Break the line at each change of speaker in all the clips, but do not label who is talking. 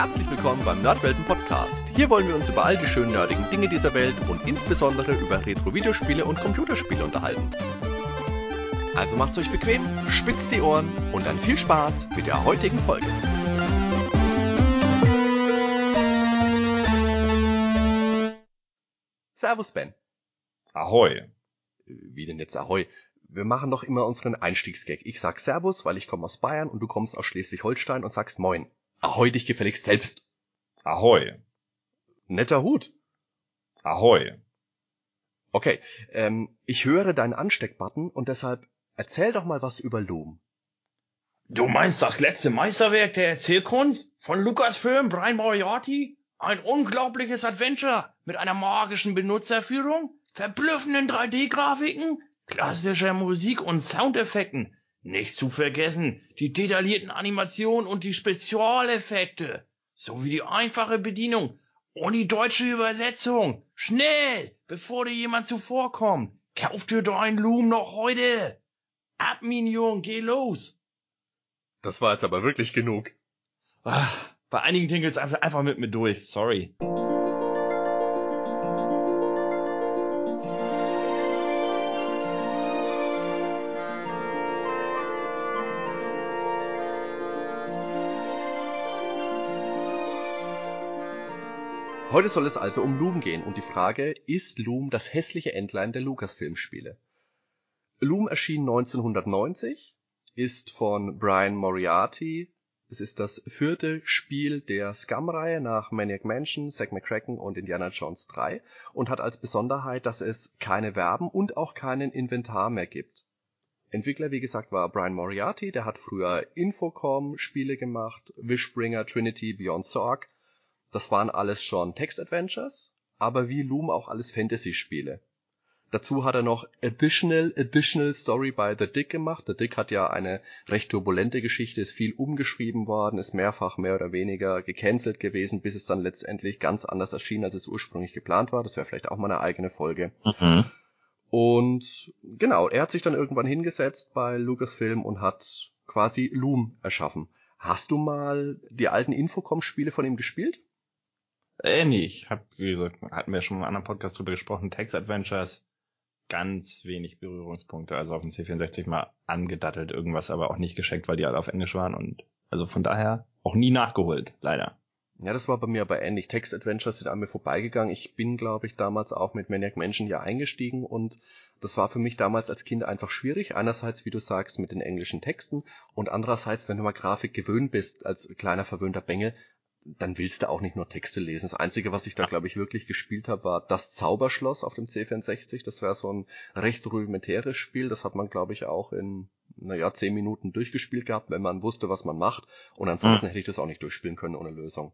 Herzlich willkommen beim Nerdwelten Podcast. Hier wollen wir uns über all die schönen nerdigen Dinge dieser Welt und insbesondere über Retro-Videospiele und Computerspiele unterhalten. Also macht's euch bequem, spitzt die Ohren und dann viel Spaß mit der heutigen Folge. Servus Ben.
Ahoi.
Wie denn jetzt Ahoi? Wir machen doch immer unseren Einstiegsgag. Ich sag Servus, weil ich komme aus Bayern und du kommst aus Schleswig-Holstein und sagst Moin. Ahoi dich gefälligst selbst.
Ahoi.
Netter Hut.
Ahoi.
Okay, ähm, ich höre deinen Ansteckbutton und deshalb erzähl doch mal was über Loom.
Du meinst das letzte Meisterwerk der Erzählkunst von Lucasfilm Brian Moriarty? Ein unglaubliches Adventure mit einer magischen Benutzerführung, verblüffenden 3D-Grafiken, klassischer Musik und Soundeffekten, nicht zu vergessen die detaillierten Animationen und die Spezialeffekte, sowie die einfache Bedienung und die deutsche Übersetzung. Schnell, bevor dir jemand zuvorkommt, kauf dir dein Loom noch heute. Ab, Minion, geh los.
Das war jetzt aber wirklich genug.
Ach, bei einigen Dingen geht's einfach, einfach mit mir durch, sorry.
Heute soll es also um Loom gehen und die Frage, ist Loom das hässliche Entlein der Lucasfilm-Spiele? Loom erschien 1990, ist von Brian Moriarty. Es ist das vierte Spiel der Scum-Reihe nach Maniac Mansion, Zack McCracken und Indiana Jones 3 und hat als Besonderheit, dass es keine Verben und auch keinen Inventar mehr gibt. Entwickler, wie gesagt, war Brian Moriarty, der hat früher Infocom-Spiele gemacht, Wishbringer, Trinity, Beyond Zorg das waren alles schon Text-Adventures, aber wie Loom auch alles Fantasy-Spiele. Dazu hat er noch Additional Additional Story by The Dick gemacht. The Dick hat ja eine recht turbulente Geschichte, ist viel umgeschrieben worden, ist mehrfach mehr oder weniger gecancelt gewesen, bis es dann letztendlich ganz anders erschien, als es ursprünglich geplant war. Das wäre vielleicht auch mal eine eigene Folge. Mhm. Und genau, er hat sich dann irgendwann hingesetzt bei Lucasfilm und hat quasi Loom erschaffen. Hast du mal die alten Infocom-Spiele von ihm gespielt?
Äh, nee, ich hab, wie gesagt, hatten wir schon in einem anderen Podcast drüber gesprochen, Text Adventures, ganz wenig Berührungspunkte, also auf dem C64 mal angedattelt irgendwas, aber auch nicht geschenkt, weil die alle auf Englisch waren und also von daher auch nie nachgeholt, leider.
Ja, das war bei mir aber ähnlich. Text Adventures sind an mir vorbeigegangen. Ich bin, glaube ich, damals auch mit Maniac Mansion ja eingestiegen und das war für mich damals als Kind einfach schwierig. Einerseits, wie du sagst, mit den englischen Texten und andererseits, wenn du mal Grafik gewöhnt bist, als kleiner verwöhnter Bengel, dann willst du auch nicht nur Texte lesen. Das Einzige, was ich da, glaube ich, wirklich gespielt habe, war das Zauberschloss auf dem C64. Das wäre so ein recht rudimentäres Spiel. Das hat man, glaube ich, auch in, naja, zehn Minuten durchgespielt gehabt, wenn man wusste, was man macht. Und ansonsten mhm. hätte ich das auch nicht durchspielen können ohne Lösung.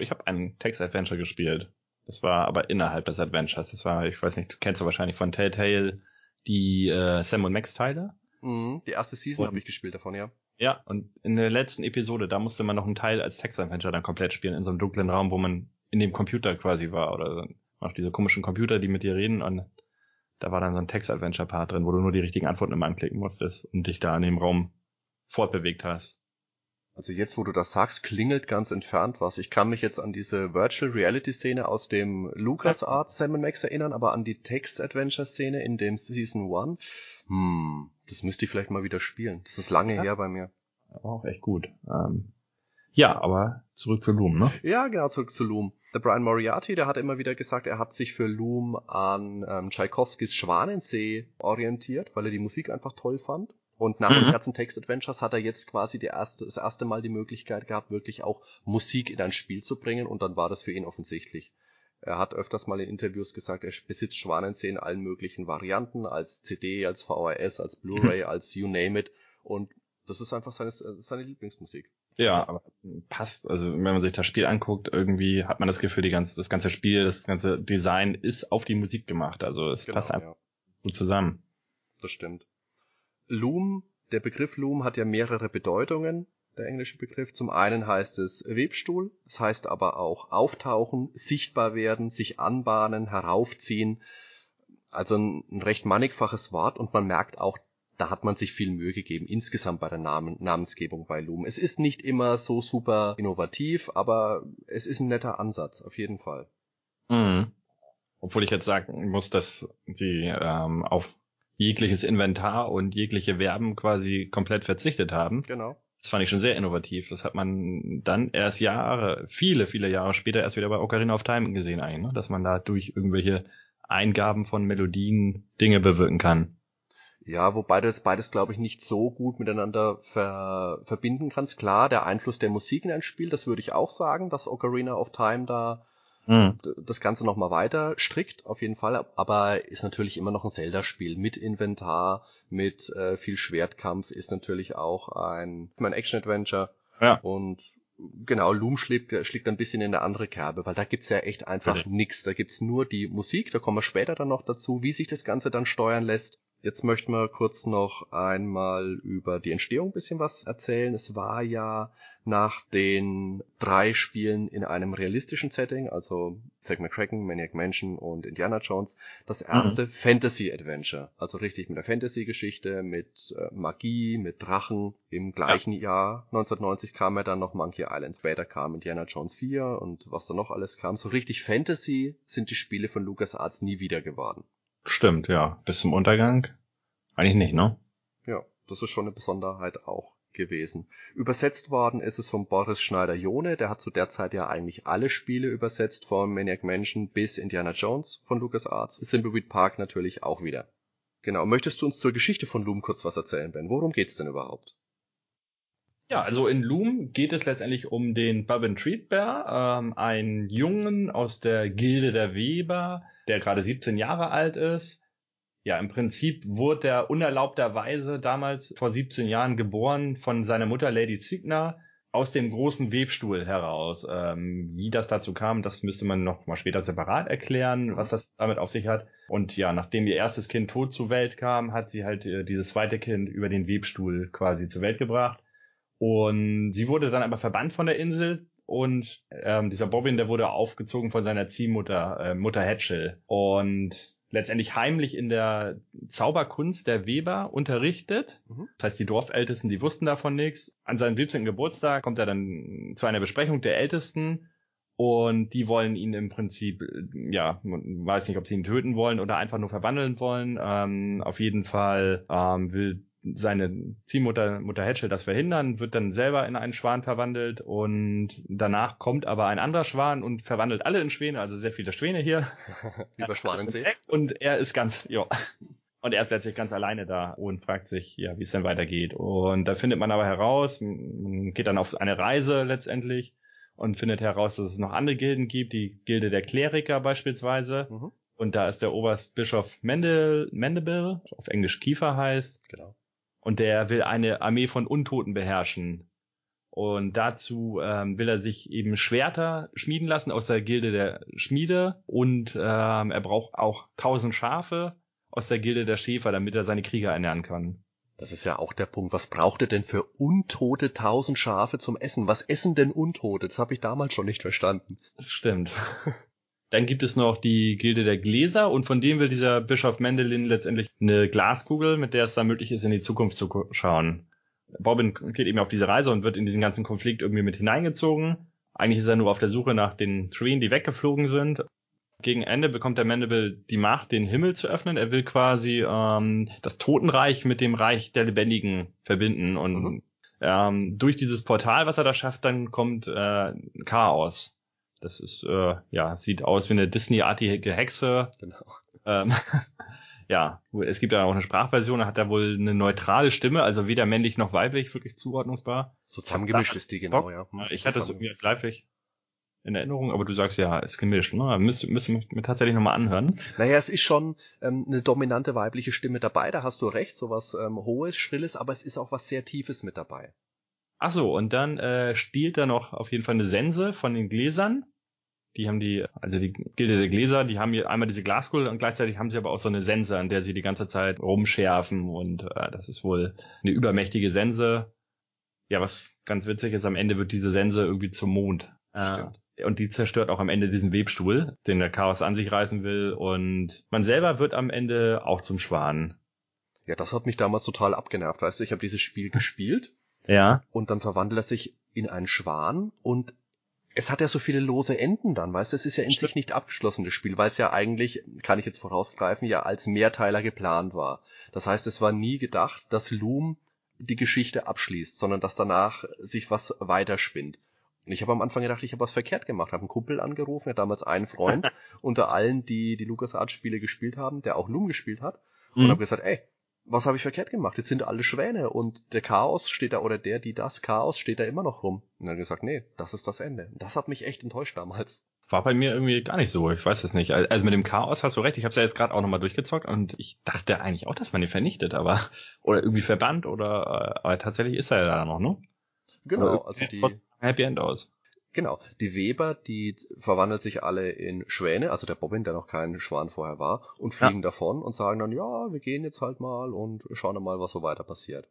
Ich habe ein Text-Adventure gespielt. Das war aber innerhalb des Adventures. Das war, ich weiß nicht, du kennst du wahrscheinlich von Telltale die äh, Sam und Max Teile.
Mhm, die erste Season habe ich gespielt davon, ja.
Ja, und in der letzten Episode, da musste man noch einen Teil als Textadventure dann komplett spielen, in so einem dunklen Raum, wo man in dem Computer quasi war, oder noch diese komischen Computer, die mit dir reden, und da war dann so ein Textadventure-Part drin, wo du nur die richtigen Antworten immer anklicken musstest und dich da in dem Raum fortbewegt hast.
Also jetzt, wo du das sagst, klingelt ganz entfernt was. Ich kann mich jetzt an diese Virtual Reality Szene aus dem LucasArts Sam Max erinnern, aber an die Text Adventure Szene in dem Season 1, hm, das müsste ich vielleicht mal wieder spielen. Das ist lange ja. her bei mir.
Auch echt gut. Ähm, ja, aber zurück zu Loom, ne?
Ja, genau, zurück zu Loom. Der Brian Moriarty, der hat immer wieder gesagt, er hat sich für Loom an ähm, Tchaikovskis Schwanensee orientiert, weil er die Musik einfach toll fand. Und nach mhm. den ganzen Text-Adventures hat er jetzt quasi erste, das erste Mal die Möglichkeit gehabt, wirklich auch Musik in ein Spiel zu bringen und dann war das für ihn offensichtlich. Er hat öfters mal in Interviews gesagt, er besitzt Schwanensee in allen möglichen Varianten, als CD, als VHS, als Blu-ray, mhm. als you name it. Und das ist einfach seine, seine Lieblingsmusik.
Ja, aber passt. Also wenn man sich das Spiel anguckt, irgendwie hat man das Gefühl, die ganze, das ganze Spiel, das ganze Design ist auf die Musik gemacht. Also es genau, passt einfach ja. gut zusammen.
Das stimmt. Loom, der Begriff Loom hat ja mehrere Bedeutungen, der englische Begriff. Zum einen heißt es Webstuhl, es heißt aber auch auftauchen, sichtbar werden, sich anbahnen, heraufziehen. Also ein, ein recht mannigfaches Wort und man merkt auch, da hat man sich viel Mühe gegeben, insgesamt bei der Namen Namensgebung bei Loom. Es ist nicht immer so super innovativ, aber es ist ein netter Ansatz, auf jeden Fall.
Mhm. Obwohl ich jetzt sagen muss, dass sie ähm, auf jegliches Inventar und jegliche Verben quasi komplett verzichtet haben.
Genau.
Das fand ich schon sehr innovativ. Das hat man dann erst Jahre, viele, viele Jahre später erst wieder bei Ocarina of Time gesehen eigentlich, ne? dass man da durch irgendwelche Eingaben von Melodien Dinge bewirken kann.
Ja, wobei du das beides, glaube ich, nicht so gut miteinander ver verbinden kannst. Klar, der Einfluss der Musik in ein Spiel, das würde ich auch sagen, dass Ocarina of Time da mhm. das Ganze nochmal weiter strickt, auf jeden Fall. Aber ist natürlich immer noch ein Zelda-Spiel mit Inventar, mit äh, viel Schwertkampf, ist natürlich auch ein, ein Action-Adventure.
Ja.
Und genau, Loom schlägt, schlägt ein bisschen in eine andere Kerbe, weil da gibt's ja echt einfach okay. nix. Da gibt's nur die Musik, da kommen wir später dann noch dazu, wie sich das Ganze dann steuern lässt. Jetzt möchten wir kurz noch einmal über die Entstehung ein bisschen was erzählen. Es war ja nach den drei Spielen in einem realistischen Setting, also Zack McCracken, Maniac Mansion und Indiana Jones, das erste mhm. Fantasy-Adventure. Also richtig mit der Fantasy-Geschichte, mit äh, Magie, mit Drachen. Im gleichen ja. Jahr, 1990, kam ja dann noch Monkey Island. Später kam Indiana Jones 4 und was da noch alles kam. So richtig Fantasy sind die Spiele von LucasArts nie wieder geworden.
Stimmt, ja. Bis zum Untergang? Eigentlich nicht, ne?
Ja, das ist schon eine Besonderheit auch gewesen. Übersetzt worden ist es von Boris Schneider-Jone, der hat zu der Zeit ja eigentlich alle Spiele übersetzt, von Maniac Mansion bis Indiana Jones von LucasArts. Thimbleweed Park natürlich auch wieder. Genau, möchtest du uns zur Geschichte von Loom kurz was erzählen, Ben? Worum geht's denn überhaupt?
Ja, also in Loom geht es letztendlich um den Bobbin Treatbear, ähm, einen Jungen aus der Gilde der Weber, der gerade 17 Jahre alt ist. Ja, im Prinzip wurde er unerlaubterweise damals vor 17 Jahren geboren von seiner Mutter Lady Ziegner aus dem großen Webstuhl heraus. Ähm, wie das dazu kam, das müsste man noch mal später separat erklären, was das damit auf sich hat. Und ja, nachdem ihr erstes Kind tot zur Welt kam, hat sie halt äh, dieses zweite Kind über den Webstuhl quasi zur Welt gebracht. Und sie wurde dann aber verbannt von der Insel und ähm, dieser Bobbin, der wurde aufgezogen von seiner Ziehmutter, äh, Mutter Hatchel. Und letztendlich heimlich in der Zauberkunst der Weber unterrichtet. Mhm. Das heißt, die Dorfältesten, die wussten davon nichts. An seinem 17. Geburtstag kommt er dann zu einer Besprechung der Ältesten und die wollen ihn im Prinzip, ja, weiß nicht, ob sie ihn töten wollen oder einfach nur verwandeln wollen. Ähm, auf jeden Fall ähm, will seine Ziehmutter Mutter Hatchel das verhindern, wird dann selber in einen Schwan verwandelt und danach kommt aber ein anderer Schwan und verwandelt alle in Schwäne, also sehr viele Schwäne hier.
Über Schwanensee.
Und er ist ganz, ja. Und er ist letztlich ganz alleine da und fragt sich, ja, wie es denn weitergeht. Und da findet man aber heraus, man geht dann auf eine Reise letztendlich und findet heraus, dass es noch andere Gilden gibt, die Gilde der Kleriker beispielsweise. Mhm. Und da ist der Oberstbischof Mendel, Mendebel, auf Englisch Kiefer heißt.
Genau
und der will eine Armee von Untoten beherrschen. Und dazu ähm, will er sich eben Schwerter schmieden lassen aus der Gilde der Schmiede und ähm, er braucht auch tausend Schafe aus der Gilde der Schäfer, damit er seine Krieger ernähren kann.
Das ist ja auch der Punkt. Was braucht er denn für untote tausend Schafe zum Essen? Was essen denn Untote? Das habe ich damals schon nicht verstanden.
Das stimmt. Dann gibt es noch die Gilde der Gläser und von dem will dieser Bischof Mendelin letztendlich eine Glaskugel, mit der es dann möglich ist, in die Zukunft zu schauen. Bobbin geht eben auf diese Reise und wird in diesen ganzen Konflikt irgendwie mit hineingezogen. Eigentlich ist er nur auf der Suche nach den Schweden, die weggeflogen sind. Gegen Ende bekommt der Mandible die Macht, den Himmel zu öffnen. Er will quasi ähm, das Totenreich mit dem Reich der Lebendigen verbinden. Und mhm. ähm, durch dieses Portal, was er da schafft, dann kommt äh, Chaos. Das ist, äh, ja, sieht aus wie eine Disney-artige Hexe. Genau. Ähm, ja, es gibt ja auch eine Sprachversion, da hat er wohl eine neutrale Stimme, also weder männlich noch weiblich wirklich zuordnungsbar.
So zusammengemischt ist die genau, ja.
Hm, ich hatte es irgendwie als weiblich in Erinnerung, aber du sagst ja, ist gemischt, ne? Müsste, müsste mir tatsächlich nochmal anhören.
Naja, es ist schon ähm, eine dominante weibliche Stimme dabei, da hast du recht, so was ähm, Hohes, Schrilles, aber es ist auch was sehr Tiefes mit dabei.
Ach so, und dann äh, stiehlt er noch auf jeden Fall eine Sense von den Gläsern die haben die, also die Gilde der Gläser, die haben hier einmal diese Glaskugel und gleichzeitig haben sie aber auch so eine Sense, an der sie die ganze Zeit rumschärfen und äh, das ist wohl eine übermächtige Sense. Ja, was ganz witzig ist, am Ende wird diese Sense irgendwie zum Mond. Äh, und die zerstört auch am Ende diesen Webstuhl, den der Chaos an sich reißen will und man selber wird am Ende auch zum Schwan.
Ja, das hat mich damals total abgenervt, weißt du, ich habe dieses Spiel gespielt
Ja.
und dann verwandelt er sich in einen Schwan und es hat ja so viele lose Enden dann, weißt du, es ist ja in sich nicht abgeschlossen, das Spiel, weil es ja eigentlich, kann ich jetzt vorausgreifen, ja als Mehrteiler geplant war. Das heißt, es war nie gedacht, dass Loom die Geschichte abschließt, sondern dass danach sich was weiterspinnt. Und ich habe am Anfang gedacht, ich habe was verkehrt gemacht, habe einen Kumpel angerufen, ja damals einen Freund unter allen, die die LucasArts Spiele gespielt haben, der auch Loom gespielt hat und
Mhm.
habe gesagt, ey, was habe ich verkehrt gemacht? Jetzt sind alle Schwäne und der Chaos steht da oder der, die das Chaos steht da immer noch rum. Und dann hat gesagt, nee, das ist das Ende. Das hat mich echt enttäuscht damals.
War bei mir irgendwie gar nicht so, ich weiß es nicht. Also mit dem Chaos hast du recht, ich habe es ja jetzt gerade auch nochmal durchgezockt und ich dachte eigentlich auch, dass man den vernichtet, aber oder irgendwie verbannt oder äh, aber tatsächlich ist er ja da noch, ne?
Genau, also
sieht
die,
Happy End aus.
Genau, die Weber, die verwandeln sich alle in Schwäne, also der Bobbin, der noch kein Schwan vorher war, und fliegen davon und sagen dann, ja, wir gehen jetzt halt mal und schauen dann mal, was so weiter passiert.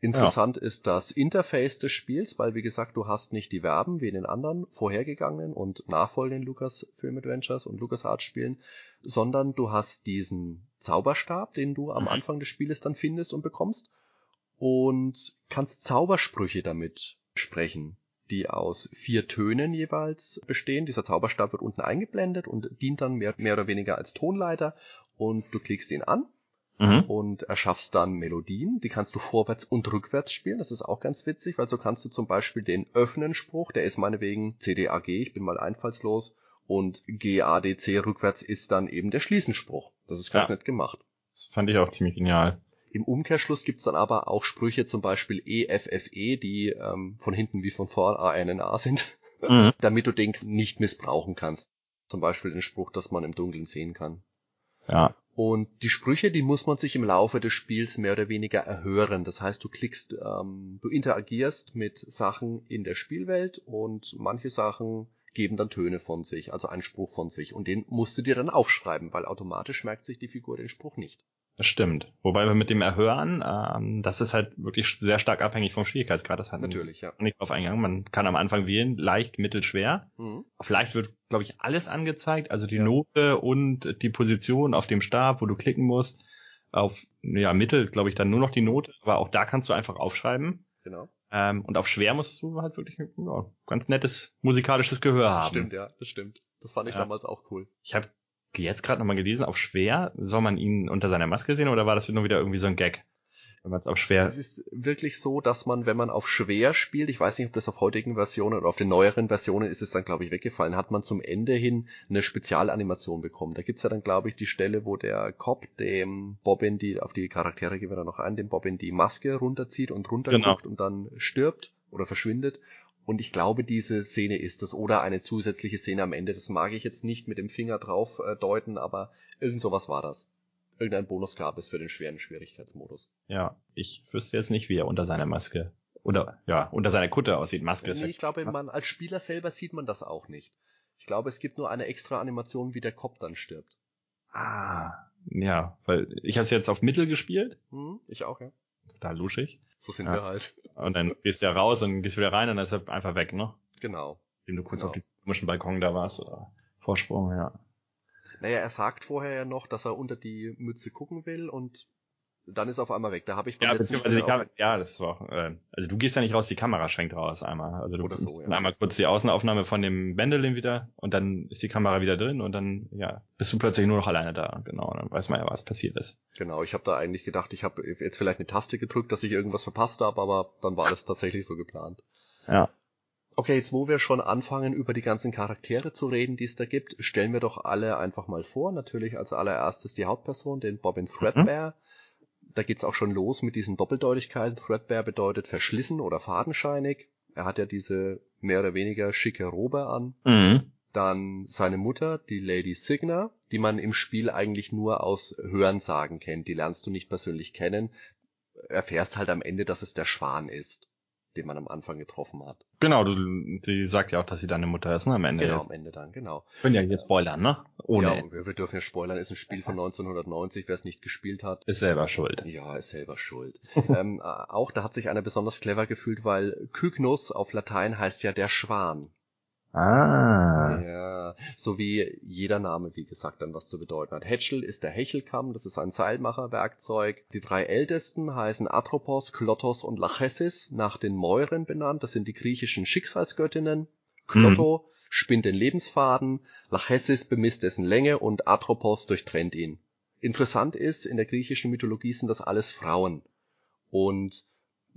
Interessant ist das Interface des Spiels, weil wie gesagt, du hast nicht die Verben wie in den anderen vorhergegangenen und nachfolgenden Lucas Film Adventures und LucasArts Spielen, sondern du hast diesen Zauberstab, den du am
Mhm.
Anfang des Spieles dann findest und bekommst und kannst Zaubersprüche damit sprechen, die aus vier Tönen jeweils bestehen. Dieser Zauberstab wird unten eingeblendet und dient dann mehr, mehr oder weniger als Tonleiter und du klickst ihn an
Mhm.
und erschaffst dann Melodien, die kannst du vorwärts und rückwärts spielen. Das ist auch ganz witzig, weil so kannst du zum Beispiel den Öffnen-Spruch, der ist meinetwegen CDAG, ich bin mal einfallslos, und GADC rückwärts ist dann eben der Schließenspruch. Das ist ganz
Ja.
nett gemacht.
Das fand ich auch ziemlich genial.
Im Umkehrschluss gibt's dann aber auch Sprüche, zum Beispiel EFFE, die ähm, von hinten wie von vorn ANNA sind,
Mhm.
damit du den nicht missbrauchen kannst. Zum Beispiel den Spruch, dass man im Dunkeln sehen kann.
Ja.
Und die Sprüche, die muss man sich im Laufe des Spiels mehr oder weniger erhören. Das heißt, du klickst, ähm, du interagierst mit Sachen in der Spielwelt und manche Sachen geben dann Töne von sich, also einen Spruch von sich. Und den musst du dir dann aufschreiben, weil automatisch merkt sich die Figur den Spruch nicht.
Das stimmt. Wobei wir mit dem Erhören, ähm, das ist halt wirklich sehr stark abhängig vom Schwierigkeitsgrad. Das hat
Natürlich, ja.
nicht drauf eingegangen. Man kann am Anfang wählen, leicht, mittel, schwer.
Mhm.
Auf leicht wird, glaube ich, alles angezeigt, also die
Ja.
Note und die Position auf dem Stab, wo du klicken musst. Auf ja, mittel, glaube ich, dann nur noch die Note, aber auch da kannst du einfach aufschreiben.
Genau.
Ähm, und auf schwer musst du halt wirklich ja, ganz nettes musikalisches Gehör haben.
Stimmt, ja, das stimmt. Das fand ich
Ja.
damals auch cool.
Ich habe jetzt gerade nochmal gelesen, auf schwer soll man ihn unter seiner Maske sehen oder war das nur wieder irgendwie so ein Gag? Wenn man es auf schwer.
Es ist wirklich so, dass man, wenn man auf schwer spielt, ich weiß nicht, ob das auf heutigen Versionen oder auf den neueren Versionen ist es dann, glaube ich, weggefallen, hat man zum Ende hin eine Spezialanimation bekommen. Da gibt's ja dann, glaube ich, die Stelle, wo der Cop dem Bobbin, die, auf die Charaktere gehen wir dann noch ein, dem Bobbin die Maske runterzieht und runterguckt
Genau.
und dann stirbt oder verschwindet. Und ich glaube, diese Szene ist das. Oder eine zusätzliche Szene am Ende. Das mag ich jetzt nicht mit dem Finger drauf äh, deuten, aber irgend sowas war das. Irgendein Bonus gab es für den schweren Schwierigkeitsmodus.
Ja, ich wüsste jetzt nicht, wie er unter seiner Maske oder ja unter seiner Kutte aussieht. Maske ist
Nee, ich glaube, man als Spieler selber sieht man das auch nicht. Ich glaube, es gibt nur eine extra Animation, wie der Kopf dann stirbt.
ah ja, weil ich habe es jetzt auf Mittel gespielt,
Hm, ich auch, ja.
da luschig.
So sind
Ja.
wir halt.
Und dann gehst du ja raus und gehst wieder rein und dann ist er einfach weg, ne?
Genau.
Indem du kurz
Genau.
auf diesem komischen Balkon da warst oder Vorsprung, ja.
Naja, er sagt vorher ja noch, dass er unter die Mütze gucken will und dann ist er auf einmal weg. Da habe ich
Ja, beziehungsweise die
Spiel auch-
Kam ja, das war auch, äh, also du gehst ja nicht raus, die Kamera schwenkt raus einmal. Also du
Oder so, ja.
einmal kurz die Außenaufnahme von dem Wendelin wieder und dann ist die Kamera wieder drin und dann, ja, bist du plötzlich nur noch alleine da. Genau, dann weiß man ja, was passiert ist.
Genau, ich habe da eigentlich gedacht, ich habe jetzt vielleicht eine Taste gedrückt, dass ich irgendwas verpasst habe, aber dann war das tatsächlich so geplant.
Ja.
Okay, jetzt wo wir schon anfangen, über die ganzen Charaktere zu reden, die es da gibt, stellen wir doch alle einfach mal vor. Natürlich als allererstes die Hauptperson, den Bobbin Threadbare. Da geht's auch schon los mit diesen Doppeldeutigkeiten. Threadbare bedeutet verschlissen oder fadenscheinig. Er hat ja diese mehr oder weniger schicke Robe an.
Mhm.
Dann seine Mutter, die Lady Signa, die man im Spiel eigentlich nur aus Hörensagen kennt. Die lernst du nicht persönlich kennen. Erfährst halt am Ende, dass es der Schwan ist, den man am Anfang getroffen hat.
Genau, du, sie sagt ja auch, dass sie deine Mutter ist, ne, am Ende
Genau,
jetzt.
am Ende dann, genau.
Können ja jetzt spoilern, ne? Ohne
ja, wir, wir dürfen ja spoilern, ist ein Spiel von 1990, wer es nicht gespielt hat.
Ist selber schuld.
Ja, ist selber schuld. ähm, äh, auch da hat sich einer besonders clever gefühlt, weil Kygnus auf Latein heißt ja der Schwan.
Ah.
Ja, so wie jeder Name, wie gesagt, dann was zu bedeuten hat. Hetschel ist der Hechelkamm, das ist ein Seilmacherwerkzeug. Die drei ältesten heißen Atropos, Klottos und Lachesis, nach den Mäuren benannt. Das sind die griechischen Schicksalsgöttinnen. Klotto spinnt den Lebensfaden, Lachesis bemisst dessen Länge und Atropos durchtrennt ihn. Interessant ist, in der griechischen Mythologie sind das alles Frauen. Und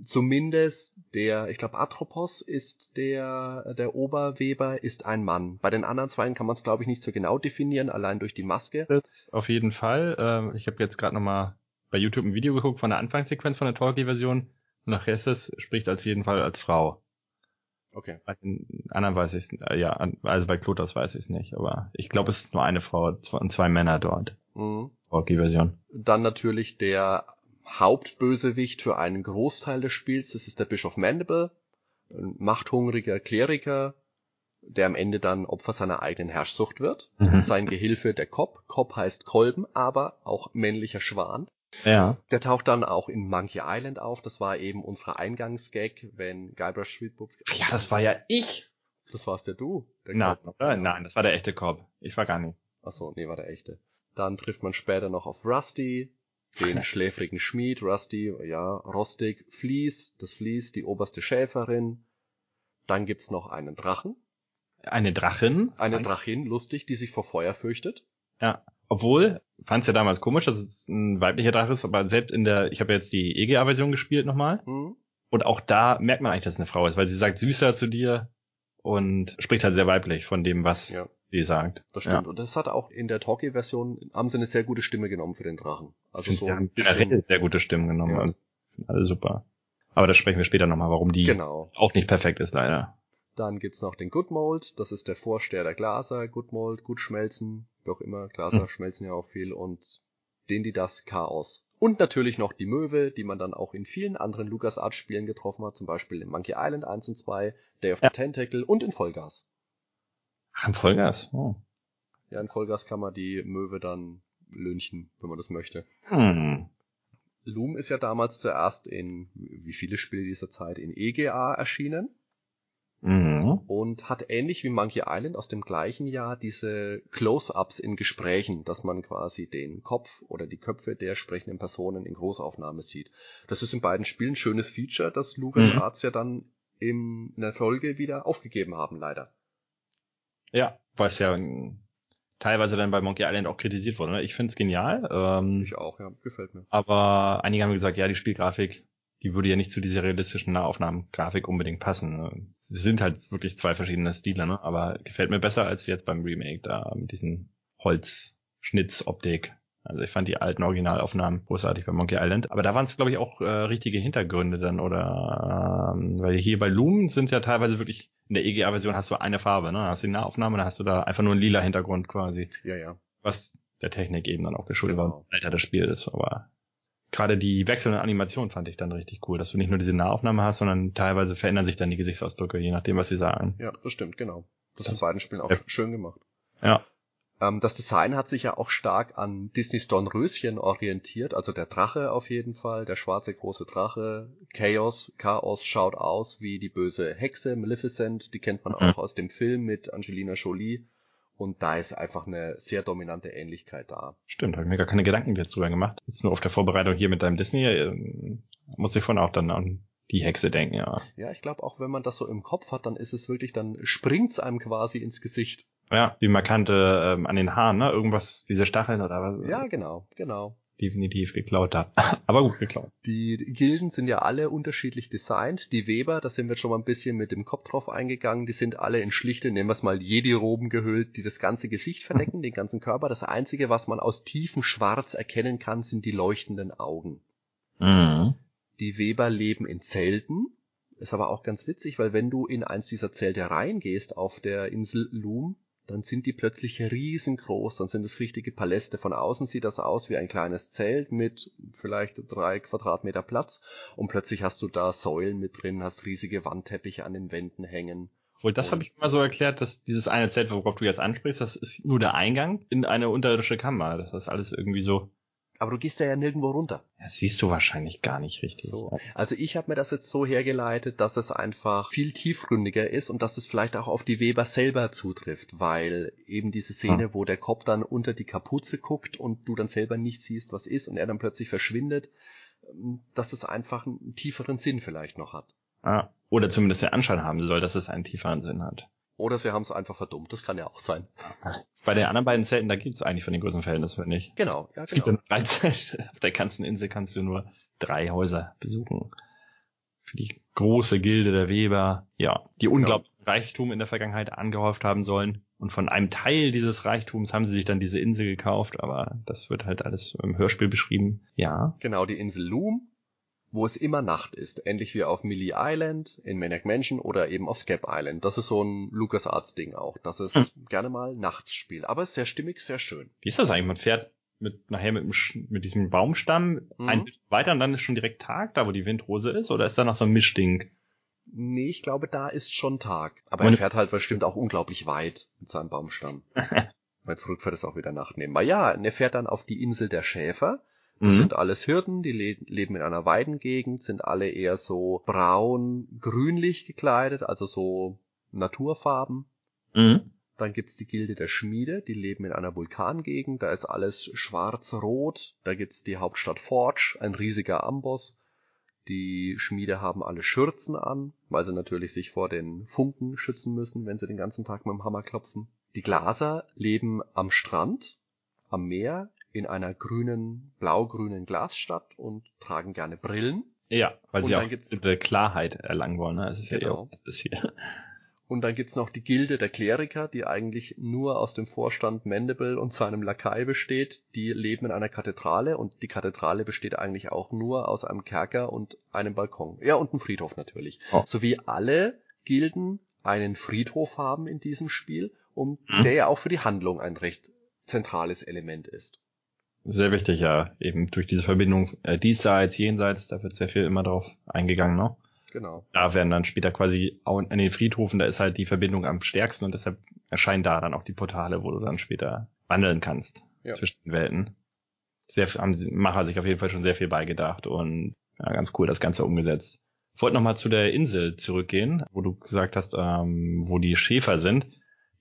zumindest der, ich glaube, Atropos ist der, der Oberweber, ist ein Mann. Bei den anderen zwei kann man es, glaube ich, nicht so genau definieren, allein durch die Maske.
Das auf jeden Fall. Ähm, ich habe jetzt gerade nochmal bei YouTube ein Video geguckt von der Anfangssequenz von der Talkie-Version. Nach Hesses spricht als jeden Fall als Frau.
Okay.
Bei den anderen weiß ich es, ja, also bei Klotas weiß ich es nicht, aber ich glaube, es ist nur eine Frau und zwei Männer dort.
Mhm.
Talkie-Version.
Dann natürlich der Hauptbösewicht für einen Großteil des Spiels, das ist der Bischof Mandible, ein machthungriger Kleriker, der am Ende dann Opfer seiner eigenen Herrschsucht wird.
Mhm.
Sein Gehilfe der Kopp. Kopp heißt Kolben, aber auch männlicher Schwan.
Ja.
Der taucht dann auch in Monkey Island auf. Das war eben unsere Eingangsgag, wenn Guybrush Threepwood...
Ach ja, das war ja ich.
Das warst ja du. Der
Nein,
Cobb.
oder? Nein, das war der echte Korb. Ich war gar nicht.
Ach so, nee, war der echte. Dann trifft man später noch auf Rusty, den schläfrigen Schmied. Rusty, ja, rostig. Fleece, das Fleece, die oberste Schäferin. Dann gibt's noch einen Drachen.
Eine Drachin.
Eine Drachin, lustig, die sich vor Feuer fürchtet.
Ja. Obwohl, fand's ja damals komisch, dass es ein weiblicher Drache ist, aber selbst in der, ich habe jetzt die EGA-Version gespielt nochmal.
Hm?
Und auch da merkt man eigentlich, dass es eine Frau ist, weil sie sagt süßer zu dir und spricht halt sehr weiblich von dem, was
Ja,
sie sagt.
das stimmt. Und das hat auch in der Talkie-Version, haben sie eine sehr gute Stimme genommen für den Drachen. Also so ein bisschen,
sehr gute Stimmen genommen.
Ja.
Also, alle super. Aber da sprechen wir später nochmal, warum die
genau.
auch nicht perfekt ist, leider.
Dann gibt's noch den Good Mold, das ist der Vorsteher der Glaser. Good Mold, gut schmelzen, wie auch immer. Glaser
Hm.
schmelzen ja auch viel und den die das Chaos. Und natürlich noch die Möwe, die man dann auch in vielen anderen LucasArts-Spielen getroffen hat, zum Beispiel in Monkey Island 1 und 2, Day of
Ja.
the Tentacle und in Vollgas.
Ach, im Vollgas. Oh.
Ja, in Vollgas kann man die Möwe dann lynchen, wenn man das möchte.
Hm.
Loom ist ja damals zuerst in, wie viele Spiele dieser Zeit, in EGA erschienen.
Mhm.
und hat ähnlich wie Monkey Island aus dem gleichen Jahr diese Close-ups in Gesprächen, dass man quasi den Kopf oder die Köpfe der sprechenden Personen in Großaufnahme sieht. Das ist in beiden Spielen ein schönes Feature, das LucasArts ja dann im, in der Folge wieder aufgegeben haben, leider.
Ja, was ja teilweise dann bei Monkey Island auch kritisiert wurde. Ne? Ich find's genial. Ähm,
Ich auch, ja, gefällt mir.
aber einige haben gesagt, ja, die Spielgrafik, die würde ja nicht zu dieser realistischen Nahaufnahmengrafik unbedingt passen. Ne? Sie sind halt wirklich zwei verschiedene Stile, ne? aber gefällt mir besser als jetzt beim Remake da mit diesen Holzschnitz-Optik. Also ich fand die alten Originalaufnahmen großartig bei Monkey Island. Aber da waren es, glaube ich, auch äh, richtige Hintergründe dann, oder ähm, weil hier bei Loom sind ja teilweise wirklich, in der EGA-Version hast du eine Farbe, ne? Dann hast du die Nahaufnahme, dann hast du da einfach nur einen lila Hintergrund quasi
Ja, ja.
was der Technik eben dann auch geschuldet
Genau.
war, Alter des Spiels, aber gerade die wechselnde Animation fand ich dann richtig cool, dass du nicht nur diese Nahaufnahme hast, sondern teilweise verändern sich dann die Gesichtsausdrücke, je nachdem, was sie sagen.
Ja, das stimmt, genau. Das,
Das-
ist in beiden Spielen auch
Ja.
schön gemacht.
Ja.
Ähm, das Design hat sich ja auch stark an Disneys Dornröschen orientiert, also der Drache auf jeden Fall, der schwarze große Drache, Chaos, Chaos schaut aus wie die böse Hexe Maleficent, die kennt man
Mhm.
auch aus dem Film mit Angelina Jolie und da ist einfach eine sehr dominante Ähnlichkeit da.
Stimmt, habe ich mir gar keine Gedanken dazu gemacht. Jetzt nur auf der Vorbereitung hier mit deinem Disney, ähm, musste ich vorhin auch dann an die Hexe denken, ja.
Ja, ich glaube auch, wenn man das so im Kopf hat, dann ist es wirklich, dann springt's einem quasi ins Gesicht.
Ja, die markante ähm, an den Haaren, ne? Irgendwas, diese Stacheln oder was?
Ja, genau, genau.
Definitiv geklaut hab. Aber gut geklaut.
Die Gilden sind ja alle unterschiedlich designt. Die Weber, da sind wir schon mal ein bisschen mit dem Kopf drauf eingegangen, die sind alle in schlichte, nehmen wir es mal Jedi-Roben gehüllt, die das ganze Gesicht verdecken, den ganzen Körper. Das Einzige, was man aus tiefem Schwarz erkennen kann, sind die leuchtenden Augen.
Mhm.
Die Weber leben in Zelten. Ist aber auch ganz witzig, weil wenn du in eins dieser Zelte reingehst auf der Insel Loom, dann sind die plötzlich riesengroß, dann sind es richtige Paläste. Von außen sieht das aus wie ein kleines Zelt mit vielleicht drei Quadratmeter Platz und plötzlich hast du da Säulen mit drin, hast riesige Wandteppiche an den Wänden hängen.
Wohl, das habe ich immer so erklärt, dass dieses eine Zelt, worauf du jetzt ansprichst, das ist nur der Eingang in eine unterirdische Kammer. Das ist alles irgendwie so
Aber du gehst ja, ja nirgendwo runter.
Das siehst du wahrscheinlich gar nicht richtig.
So. Also ich habe mir das jetzt so hergeleitet, dass es einfach viel tiefgründiger ist und dass es vielleicht auch auf die Weber selber zutrifft, weil eben diese Szene, hm. wo der Kopf dann unter die Kapuze guckt und du dann selber nicht siehst, was ist und er dann plötzlich verschwindet, ähm, dass es einfach einen tieferen Sinn vielleicht noch hat.
Ah, oder zumindest der Anschein haben soll, dass es einen tieferen Sinn hat.
Oder sie haben es einfach verdummt, das kann ja auch sein.
Bei den anderen beiden Zelten, da gibt es eigentlich von den großen Verhältnissen nicht.
Genau,
ja, es genau. gibt dann drei auf der ganzen Insel kannst du nur drei Häuser besuchen. Für die große Gilde der Weber, ja, die unglaublichen genau. Reichtum in der Vergangenheit angehäuft haben sollen. Und von einem Teil dieses Reichtums haben sie sich dann diese Insel gekauft, aber das wird halt alles im Hörspiel beschrieben. Ja.
Genau, die Insel Loom, wo es immer Nacht ist. Ähnlich wie auf Millie Island, in Maniac Mansion oder eben auf Scap Island. Das ist so ein LucasArts-Ding auch, dass es hm. gerne mal nachts spielt. Aber sehr stimmig, sehr schön.
Wie ist das eigentlich? Man fährt mit nachher mit, dem, mit diesem Baumstamm mhm. ein bisschen weiter und dann ist schon direkt Tag, da wo die Windrose ist, oder ist da noch so ein Mischding?
Nee, ich glaube, da ist schon Tag. Aber und er fährt halt bestimmt auch unglaublich weit mit seinem Baumstamm. Weil zurückfährt ist auch wieder Nacht nehmen. Aber ja, er fährt dann auf die Insel der Schäfer das mhm. sind alles Hirten, die le leben in einer Weidengegend, sind alle eher so braun-grünlich gekleidet, also so Naturfarben. Mhm. Dann gibt's die Gilde der Schmiede, die leben in einer Vulkangegend, da ist alles schwarz-rot. Da gibt's die Hauptstadt Forge, ein riesiger Amboss. Die Schmiede haben alle Schürzen an, weil sie natürlich sich vor den Funken schützen müssen, wenn sie den ganzen Tag mit dem Hammer klopfen. Die Glaser leben am Strand, am Meer, in einer grünen, blau-grünen Glasstadt und tragen gerne Brillen.
Ja, weil und sie auch gibt's, Klarheit erlangen wollen. Ne? Das ist genau. ja eh, das ist hier.
Und dann gibt's noch die Gilde der Kleriker, die eigentlich nur aus dem Vorstand Mandible und seinem Lakai besteht. Die leben in einer Kathedrale und die Kathedrale besteht eigentlich auch nur aus einem Kerker und einem Balkon. Ja, und einem Friedhof natürlich. Oh. So wie alle Gilden einen Friedhof haben in diesem Spiel, um hm. der ja auch für die Handlung ein recht zentrales Element ist.
Sehr wichtig, ja. Eben durch diese Verbindung äh, diesseits, jenseits, da wird sehr viel immer drauf eingegangen, ne?
Genau.
Da werden dann später quasi auch in den Friedhofen, da ist halt die Verbindung am stärksten und deshalb erscheinen da dann auch die Portale, wo du dann später wandeln kannst ja. zwischen den Welten. Sehr haben die Macher sich auf jeden Fall schon sehr viel beigedacht und ja, ganz cool das Ganze umgesetzt. Ich wollte nochmal zu der Insel zurückgehen, wo du gesagt hast, ähm, wo die Schäfer sind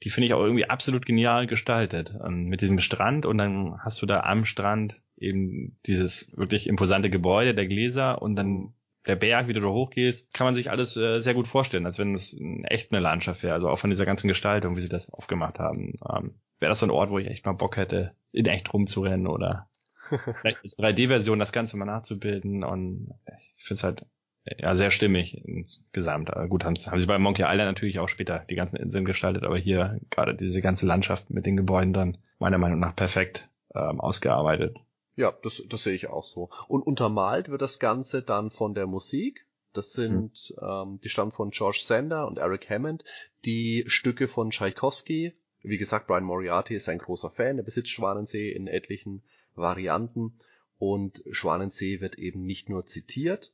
die finde ich auch irgendwie absolut genial gestaltet. Ähm, mit diesem Strand und dann hast du da am Strand eben dieses wirklich imposante Gebäude der Gläser und dann der Berg, wie du da hochgehst, kann man sich alles äh, sehr gut vorstellen, als wenn es echt eine Landschaft wäre. Also auch von dieser ganzen Gestaltung, wie sie das aufgemacht haben. Ähm, wäre das so ein Ort, wo ich echt mal Bock hätte, in echt rumzurennen oder vielleicht als 3D-Version das Ganze mal nachzubilden. Und ich finde es halt ja, sehr stimmig insgesamt. Gut, haben, haben sie bei Monkey Island natürlich auch später die ganzen Inseln gestaltet, aber hier gerade diese ganze Landschaft mit den Gebäuden dann meiner Meinung nach perfekt ähm, ausgearbeitet.
Ja, das, das sehe ich auch so. Und untermalt wird das Ganze dann von der Musik. Das sind, hm. ähm, die stammen von George Sander und Eric Hammond, die Stücke von Tchaikovsky. Wie gesagt, Brian Moriarty ist ein großer Fan, er besitzt Schwanensee in etlichen Varianten. Und Schwanensee wird eben nicht nur zitiert,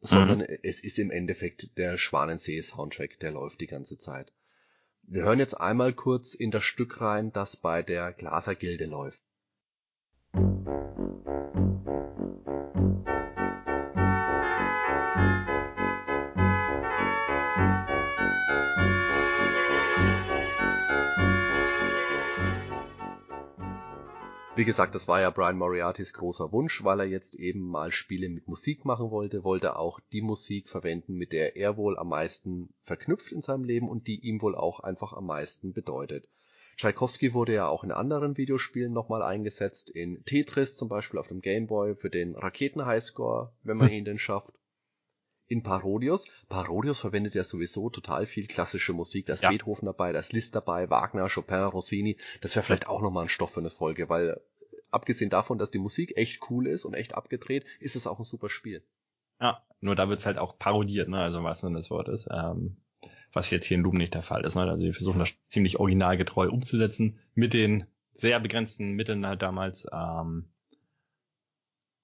sondern mhm. es ist im Endeffekt der Schwanensee-Soundtrack, der läuft die ganze Zeit. Wir hören jetzt einmal kurz in das Stück rein, das bei der Glasergilde läuft. Wie gesagt, das war ja Brian Moriartys großer Wunsch, weil er jetzt eben mal Spiele mit Musik machen wollte, wollte auch die Musik verwenden, mit der er wohl am meisten verknüpft in seinem Leben und die ihm wohl auch einfach am meisten bedeutet. Tchaikovsky wurde ja auch in anderen Videospielen nochmal eingesetzt, in Tetris zum Beispiel auf dem Gameboy für den Raketen-Highscore, wenn man ihn denn schafft in Parodius. Parodius verwendet ja sowieso total viel klassische Musik. Da ist ja. Beethoven dabei, da ist Liszt dabei, Wagner, Chopin, Rossini. Das wäre vielleicht auch nochmal ein Stoff für eine Folge, weil abgesehen davon, dass die Musik echt cool ist und echt abgedreht, ist es auch ein super Spiel.
Ja, nur da wird's halt auch parodiert, ne? Also was denn das Wort ist. Ähm, was jetzt hier in Loom nicht der Fall ist. Ne? Also sie versuchen das ziemlich originalgetreu umzusetzen mit den sehr begrenzten Mitteln halt damals. Ähm,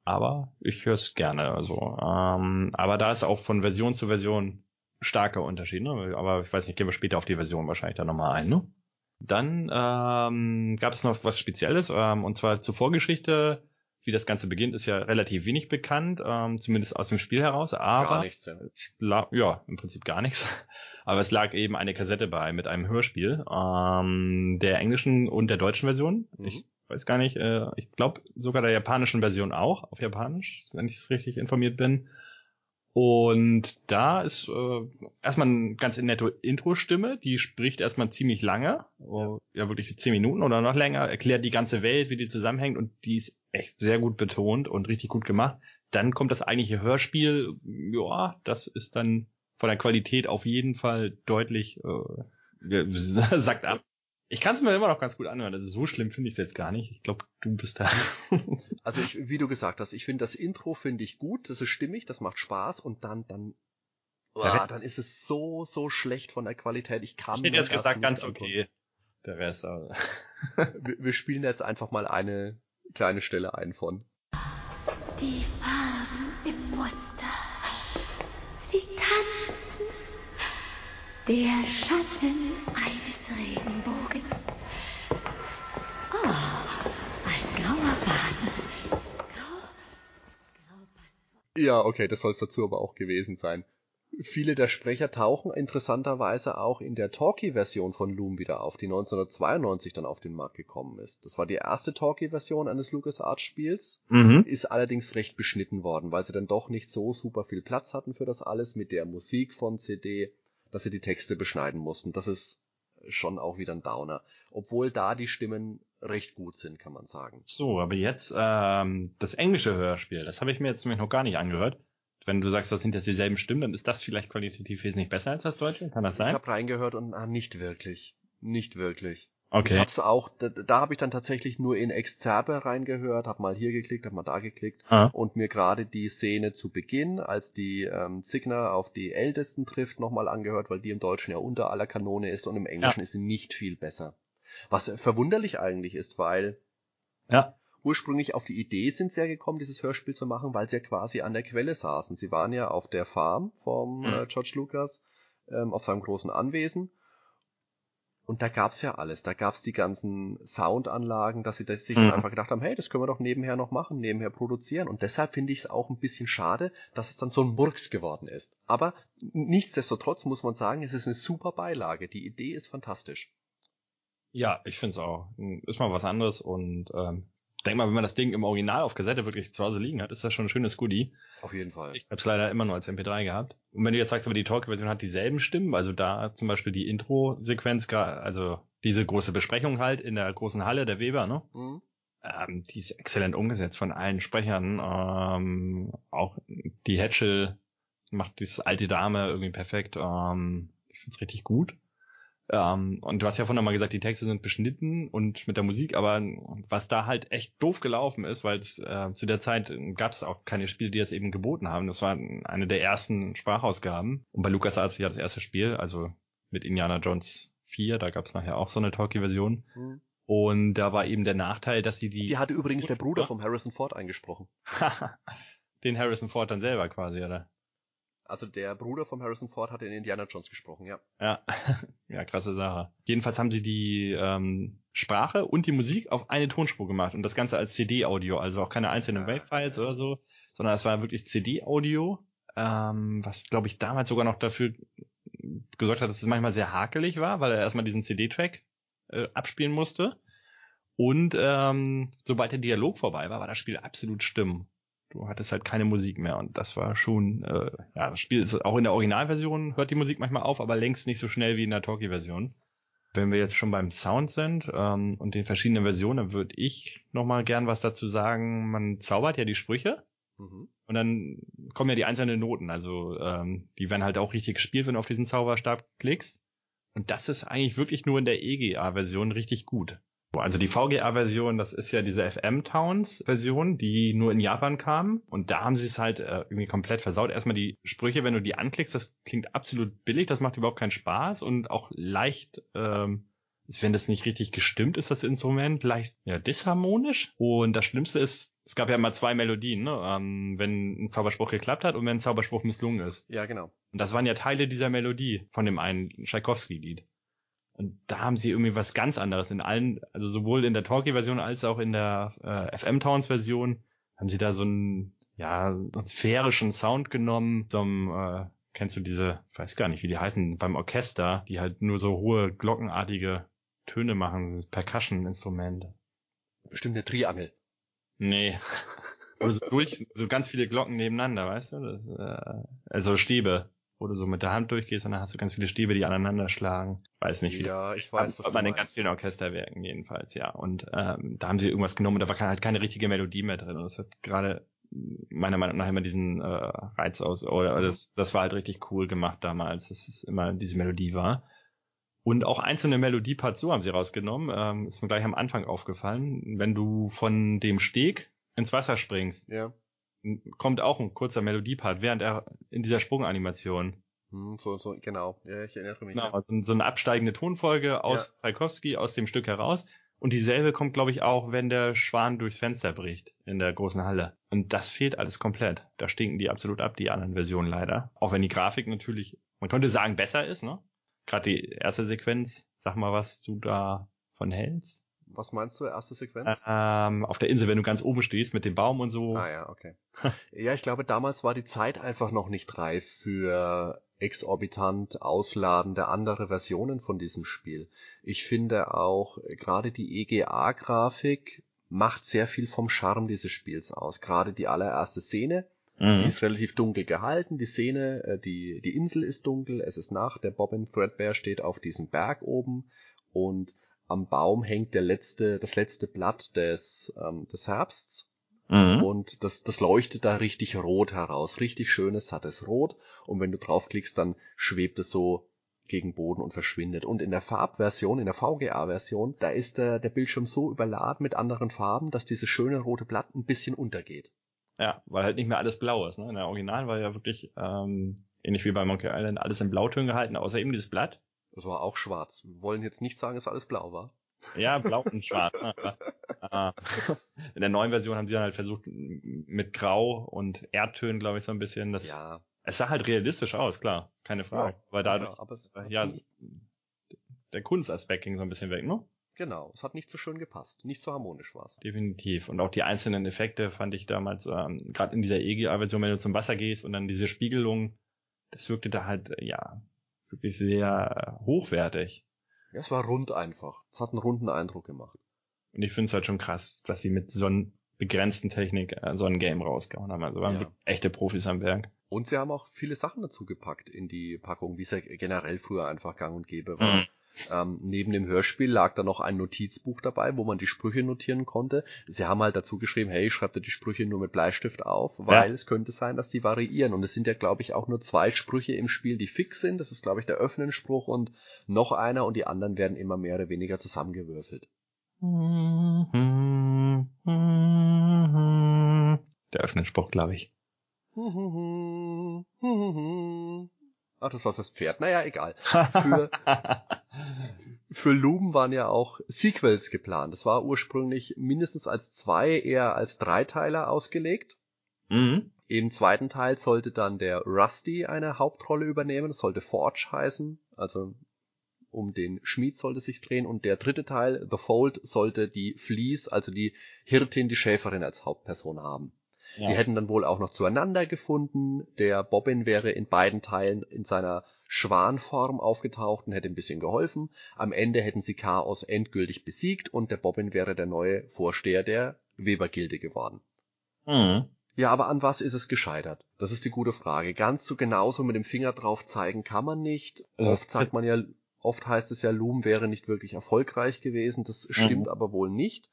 aber ich höre es gerne. Also, ähm, aber da ist auch von Version zu Version starker Unterschied. Ne? Aber ich weiß nicht, gehen wir später auf die Version wahrscheinlich dann nochmal ein. Ne? Dann ähm, gab es noch was Spezielles, ähm, und zwar zur Vorgeschichte. wie das Ganze beginnt, ist ja relativ wenig bekannt, ähm, zumindest aus dem Spiel heraus. Aber
Gar nichts, ja.
lag, ja, im Prinzip gar nichts. Aber es lag eben eine Kassette bei mit einem Hörspiel, ähm, der englischen und der deutschen Version.
Mhm.
Ich weiß gar nicht, äh, ich glaube sogar der japanischen Version auch, auf Japanisch, wenn ich richtig informiert bin. Und da ist äh, erstmal eine ganz nette Intro-Stimme, die spricht erstmal ziemlich lange, ja. ja wirklich zehn Minuten oder noch länger, erklärt die ganze Welt, wie die zusammenhängt und die ist echt sehr gut betont und richtig gut gemacht. Dann kommt das eigentliche Hörspiel, ja, das ist dann von der Qualität auf jeden Fall deutlich äh, sagt ab. Ich kann es mir immer noch ganz gut anhören. Also so schlimm finde ich es jetzt gar nicht. Ich glaube, du bist da.
also ich, wie du gesagt hast, ich finde das Intro finde ich gut, das ist stimmig, das macht Spaß und dann dann oh, dann ist es so so schlecht von der Qualität. Ich kann
ich hätte jetzt gesagt ganz okay. Der Rest aber.
wir, wir spielen jetzt einfach mal eine kleine Stelle ein von.
Die Farben im Muster. Der Schatten eines Regenbogens. Oh, ein blauer Faden.
Ja, okay, das soll es dazu aber auch gewesen sein. Viele der Sprecher tauchen interessanterweise auch in der Talkie-Version von Loom wieder auf, die 1992 dann auf den Markt gekommen ist. Das war die erste Talkie-Version eines LucasArts-Spiels,
Mhm.
ist allerdings recht beschnitten worden, weil sie dann doch nicht so super viel Platz hatten für das alles mit der Musik von CD, dass sie die Texte beschneiden mussten. Das ist schon auch wieder ein Downer. Obwohl da die Stimmen recht gut sind, kann man sagen.
So, aber jetzt ähm, das englische Hörspiel, das habe ich mir jetzt nämlich noch gar nicht angehört. Wenn du sagst, das sind jetzt dieselben Stimmen, dann ist das vielleicht qualitativ wesentlich besser als das deutsche? Kann das
Ich
sein?
habe reingehört und ah, nicht wirklich. Nicht wirklich. Ich
Okay.
hab's auch, da, da habe ich dann tatsächlich nur in Exzerbe reingehört, hab mal hier geklickt, hab mal da geklickt
Ah.
und mir gerade die Szene zu Beginn, als die ähm, Zigner auf die Ältesten trifft, nochmal angehört, weil die im Deutschen ja unter aller Kanone ist und im Englischen ist sie nicht viel besser. Was äh, verwunderlich eigentlich ist, weil
Ja.
ursprünglich auf die Idee sind sie ja gekommen, dieses Hörspiel zu machen, weil sie ja quasi an der Quelle saßen. Sie waren ja auf der Farm vom
Mhm.
äh, George Lucas, ähm, auf seinem großen Anwesen. Und da gab's ja alles. Da gab's die ganzen Soundanlagen, dass sie das sich
Mhm.
dann einfach gedacht haben, hey, das können wir doch nebenher noch machen, nebenher produzieren. Und deshalb finde ich es auch ein bisschen schade, dass es dann so ein Murks geworden ist. Aber nichtsdestotrotz muss man sagen, es ist eine super Beilage. Die Idee ist fantastisch.
Ja, ich finde es auch. Ist mal was anderes und ähm, denk mal, wenn man das Ding im Original auf Kassette wirklich zu Hause liegen hat, ist das schon ein schönes Goodie.
Auf jeden Fall.
Ich habe es leider immer nur als MP3 gehabt. Und wenn du jetzt sagst, aber die Talk-Version hat dieselben Stimmen, also da zum Beispiel die Intro-Sequenz, also diese große Besprechung halt in der großen Halle der Weber, ne?
Mhm.
Ähm, die ist exzellent umgesetzt von allen Sprechern. Ähm, auch die Hatchel macht dieses alte Dame irgendwie perfekt. Ähm, ich find's richtig gut. Ähm, und du hast ja vorhin mal gesagt, die Texte sind beschnitten und mit der Musik, aber was da halt echt doof gelaufen ist, weil äh, zu der Zeit gab es auch keine Spiele, die das eben geboten haben. Das war eine der ersten Sprachausgaben. Und bei LucasArts ja das erste Spiel, also mit Indiana Jones 4, da gab es nachher auch so eine Talkie-Version.
Mhm.
Und da war eben der Nachteil, dass sie die
Die hatte übrigens der Bruder vom Harrison Ford eingesprochen.
den Harrison Ford dann selber quasi, oder?
Also der Bruder vom Harrison Ford hat in Indiana Jones gesprochen, ja.
Ja, ja, krasse Sache. Jedenfalls haben sie die ähm, Sprache und die Musik auf eine Tonspur gemacht und das Ganze als CD-Audio, also auch keine einzelnen
Ah,
Wave-Files
ja.
oder so, sondern es war wirklich CD-Audio, ähm, was glaube ich damals sogar noch dafür gesorgt hat, dass es manchmal sehr hakelig war, weil er erstmal diesen CD-Track äh, abspielen musste. Und ähm, sobald der Dialog vorbei war, war das Spiel absolut stumm. Du hattest halt keine Musik mehr und das war schon, äh, ja, das Spiel ist auch in der Originalversion, hört die Musik manchmal auf, aber längst nicht so schnell wie in der Talkie-Version. Wenn wir jetzt schon beim Sound sind ähm, und den verschiedenen Versionen, dann würde ich nochmal gern was dazu sagen. Man zaubert ja die Sprüche
Mhm.
und dann kommen ja die einzelnen Noten. Also ähm, die werden halt auch richtig gespielt, wenn du auf diesen Zauberstab klickst. Und das ist eigentlich wirklich nur in der EGA-Version richtig gut. Also die VGA-Version, das ist ja diese FM-Towns-Version, die nur in Japan kam. Und da haben sie es halt äh, irgendwie komplett versaut. Erstmal die Sprüche, wenn du die anklickst, das klingt absolut billig, das macht überhaupt keinen Spaß und auch leicht, ähm, wenn das nicht richtig gestimmt ist, das Instrument, leicht ja, disharmonisch. Und das Schlimmste ist, es gab ja immer zwei Melodien, ne? ähm, wenn ein Zauberspruch geklappt hat und wenn ein Zauberspruch misslungen ist.
Ja, genau.
Und das waren ja Teile dieser Melodie von dem einen Tchaikovsky-Lied. Und da haben sie irgendwie was ganz anderes in allen, also sowohl in der Talkie-Version als auch in der äh, FM-Towns-Version haben sie da so einen, ja, sphärischen Sound genommen, zum, äh, kennst du diese, ich weiß gar nicht, wie die heißen, beim Orchester, die halt nur so hohe glockenartige Töne machen, das Percussion-Instrument.
Bestimmt eine Triangel.
Nee. Oder so durch, so ganz viele Glocken nebeneinander, weißt du? Das, äh, also Stäbe, wo du so mit der Hand durchgehst und dann hast du ganz viele Stäbe, die aneinander schlagen. Weiß nicht, wie
Ja, ich weiß, was
aber
du
den ganz vielen Orchesterwerken jedenfalls, ja. Und ähm, da haben sie irgendwas genommen, da war halt keine richtige Melodie mehr drin. Und das hat gerade meiner Meinung nach immer diesen äh, Reiz aus. Oder das, das war halt richtig cool gemacht damals, dass es immer diese Melodie war. Und auch einzelne Melodieparts so haben sie rausgenommen. Ähm, ist mir gleich am Anfang aufgefallen. Wenn du von dem Steg ins Wasser springst,
Ja.
Kommt auch ein kurzer Melodiepart, während er in dieser Sprunganimation.
Hm, so, so, genau. Ja, ich erinnere mich.
Genau,
Ja.
so eine absteigende Tonfolge aus Tchaikovsky, aus dem Stück heraus. Und dieselbe kommt, glaube ich, auch, wenn der Schwan durchs Fenster bricht in der großen Halle. Und das fehlt alles komplett. Da stinken die absolut ab, die anderen Versionen leider. Auch wenn die Grafik natürlich, man könnte sagen, besser ist, ne? Gerade die erste Sequenz, sag mal, was du da von hältst.
Was meinst du, erste Sequenz?
Ähm, auf der Insel, wenn du ganz oben stehst mit dem Baum und so.
Ah ja, okay. ja, ich glaube, damals war die Zeit einfach noch nicht reif für exorbitant ausladende andere Versionen von diesem Spiel. Ich finde auch äh, gerade die EGA-Grafik macht sehr viel vom Charme dieses Spiels aus. Gerade die allererste Szene, die
Mhm.
ist relativ dunkel gehalten. Die Szene, äh, die, die Insel ist dunkel, es ist Nacht, der Bobbin Threadbare steht auf diesem Berg oben und am Baum hängt der letzte, das letzte Blatt des, ähm, des Herbsts.
Mhm.
Und das, das leuchtet da richtig rot heraus. Richtig schönes, sattes Rot. Und wenn du draufklickst, dann schwebt es so gegen Boden und verschwindet. Und in der Farbversion, in der VGA-Version, da ist der, der Bildschirm so überladen mit anderen Farben, dass dieses schöne rote Blatt ein bisschen untergeht.
Ja, weil halt nicht mehr alles blau ist. Ne? In der Original war ja wirklich, ähm, ähnlich wie bei Monkey Island, alles in Blautönen gehalten, außer eben dieses Blatt.
Das war auch schwarz. Wir wollen jetzt nicht sagen, dass alles blau war.
Ja, blau und schwarz. ne? In der neuen Version haben sie dann halt versucht, mit Grau und Erdtönen, glaube ich, so ein bisschen. Das,
Ja,
Es sah halt realistisch aus, klar, keine Frage.
Ja,
weil dadurch,
klar, aber es
ja, der Kunstaspekt ging so ein bisschen weg, ne?
genau, es hat nicht so schön gepasst. Nicht so harmonisch war's.
Definitiv. Und auch die einzelnen Effekte fand ich damals, ähm, gerade in dieser EGA-Version, wenn du zum Wasser gehst und dann diese Spiegelung, das wirkte da halt, ja, wirklich sehr hochwertig.
Ja, es war rund einfach. Es hat einen runden Eindruck gemacht.
Und ich finde es halt schon krass, dass sie mit so einer begrenzten Technik äh, so ein Game rausgehauen haben. Also waren
Ja.
echte Profis am Werk.
Und sie haben auch viele Sachen dazu gepackt in die Packung, wie es ja generell früher einfach gang und gäbe war.
Mhm.
Ähm, neben dem Hörspiel lag da noch ein Notizbuch dabei, wo man die Sprüche notieren konnte. Sie haben halt dazu geschrieben, hey, schreibt dir die Sprüche nur mit Bleistift auf, weil
Ja.
es könnte sein, dass die variieren. Und es sind ja, glaube ich, auch nur zwei Sprüche im Spiel, die fix sind. Das ist, glaube ich, der Öffnenspruch und noch einer und die anderen werden immer mehr oder weniger zusammengewürfelt.
Der Öffnungsspruch, glaube ich.
Ach, das war fürs Pferd. Naja, egal. Für, für Luben waren ja auch Sequels geplant. Das war ursprünglich mindestens als zwei, eher als Dreiteiler ausgelegt.
mhm.
Im zweiten Teil sollte dann der Rusty eine Hauptrolle übernehmen. Das sollte Forge heißen. Also um den Schmied sollte sich drehen. Und der dritte Teil, The Fold, sollte die Fleece, also die Hirtin, die Schäferin als Hauptperson haben.
Ja.
Die hätten dann wohl auch noch zueinander gefunden. Der Bobbin wäre in beiden Teilen in seiner Schwanform aufgetaucht und hätte ein bisschen geholfen. Am Ende hätten sie Chaos endgültig besiegt und der Bobbin wäre der neue Vorsteher der Webergilde geworden.
mhm.
Ja, aber an was ist es gescheitert? Das ist die gute Frage. Ganz so genauso mit dem Finger drauf zeigen kann man nicht. Oft sagt man ja, oft heißt es ja, Loom wäre nicht wirklich erfolgreich gewesen. Das stimmt aber wohl nicht.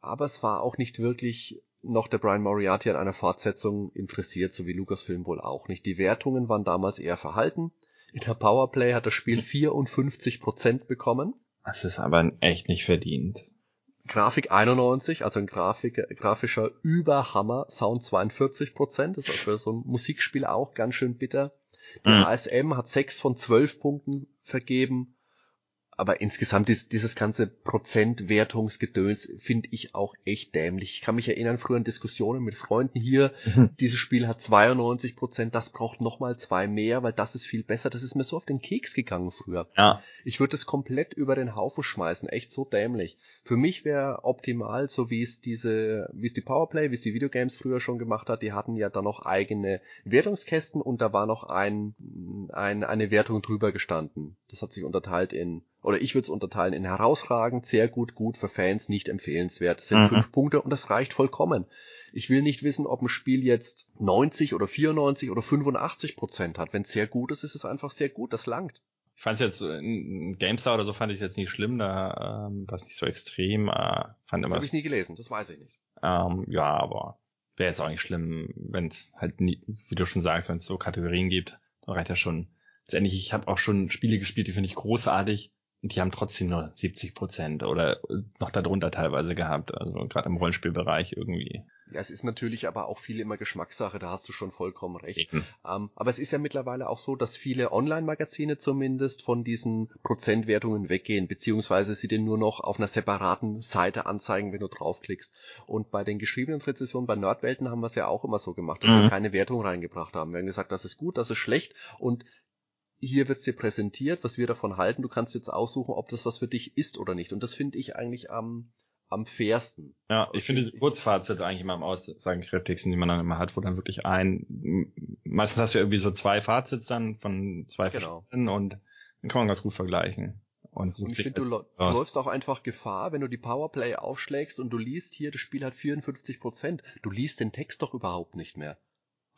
Aber es war auch nicht wirklich noch der Brian Moriarty an einer Fortsetzung interessiert, so wie Lucasfilm wohl auch nicht. Die Wertungen waren damals eher verhalten. In der Powerplay hat das Spiel 54% bekommen.
Das ist aber echt nicht verdient.
Grafik 91, also ein Grafik, grafischer Überhammer, Sound 42 Prozent, ist auch für so ein Musikspiel auch ganz schön bitter. Die
Mhm.
ASM hat 6 von 12 Punkten vergeben aber insgesamt ist dieses ganze Prozentwertungsgedöns finde ich auch echt dämlich. Ich kann mich erinnern, früher in Diskussionen mit Freunden hier, mhm. dieses Spiel hat 92 Prozent, das braucht nochmal zwei mehr, weil das ist viel besser. Das ist mir so auf den Keks gegangen früher.
Ja.
Ich würde es komplett über den Haufen schmeißen, echt so dämlich. Für mich wäre optimal, so wie es diese, wie es die Powerplay, wie es die Videogames früher schon gemacht hat, die hatten ja dann noch eigene Wertungskästen und da war noch ein, ein eine Wertung drüber gestanden. Das hat sich unterteilt in oder ich würde es unterteilen in herausragend, sehr gut, gut, für Fans nicht empfehlenswert. Das sind mhm. fünf Punkte und das reicht vollkommen. Ich will nicht wissen, ob ein Spiel jetzt 90 oder 94 oder 85 Prozent hat. Wenn es sehr gut ist, ist es einfach sehr gut. Das langt.
Ich fand es jetzt in GameStar oder so fand ich es jetzt nicht schlimm, da ähm, war es nicht so extrem. Äh, fand
immer. Habe ich nie gelesen, das weiß ich nicht.
Ähm, ja, aber wäre jetzt auch nicht schlimm, wenn es halt nie, wie du schon sagst, wenn es so Kategorien gibt, dann reicht ja schon. Letztendlich, ich habe auch schon Spiele gespielt, die finde ich großartig die haben trotzdem nur 70 Prozent oder noch darunter teilweise gehabt, also gerade im Rollenspielbereich irgendwie.
Ja, es ist natürlich aber auch viel immer Geschmackssache, da hast du schon vollkommen recht. Ähm, aber es ist ja mittlerweile auch so, dass viele Online-Magazine zumindest von diesen Prozentwertungen weggehen, beziehungsweise sie den nur noch auf einer separaten Seite anzeigen, wenn du draufklickst. Und bei den geschriebenen Rezessionen bei Nerdwelten haben wir es ja auch immer so gemacht, dass mhm. wir keine Wertung reingebracht haben. Wir haben gesagt, das ist gut, das ist schlecht und hier wird's dir präsentiert, was wir davon halten. Du kannst jetzt aussuchen, ob das was für dich ist oder nicht. Und das finde ich eigentlich am, am fairsten.
Ja, ich finde diese Kurzfazit eigentlich immer am Aussagekräftigsten, die man dann immer hat, wo dann wirklich ein, meistens hast du irgendwie so zwei Fazits dann von zwei
genau.
verschiedenen und dann kann man ganz gut vergleichen.
Und, so und ich finde, du, du läufst auch einfach Gefahr, wenn du die Powerplay aufschlägst und du liest hier, das Spiel hat 54 Prozent. Du liest den Text doch überhaupt nicht mehr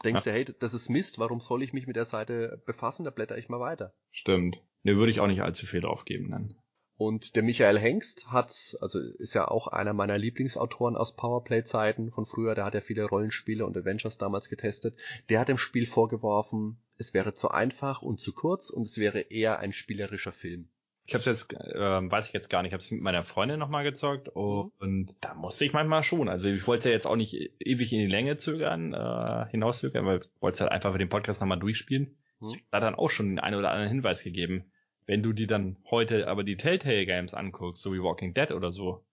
denkst ja. du, hey, das ist Mist, warum soll ich mich mit der Seite befassen? Da blätter ich mal weiter.
Stimmt. Ne, würde ich auch nicht allzu viel drauf geben dann.
Und der Michael Hengst hat, also ist ja auch einer meiner Lieblingsautoren aus Powerplay-Zeiten von früher, der hat ja viele Rollenspiele und Adventures damals getestet. Der hat dem Spiel vorgeworfen, es wäre zu einfach und zu kurz und es wäre eher ein spielerischer Film.
Ich habe jetzt, äh, weiß ich jetzt gar nicht, ich habe es mit meiner Freundin nochmal gezockt und, mhm. und da musste ich manchmal schon. Also ich wollte ja jetzt auch nicht ewig in die Länge zögern, äh, hinauszögern, weil ich wollte halt einfach für den Podcast nochmal durchspielen. Mhm. Da dann auch schon den einen oder anderen Hinweis gegeben. Wenn du dir dann heute aber die Telltale Games anguckst, so wie Walking Dead oder so,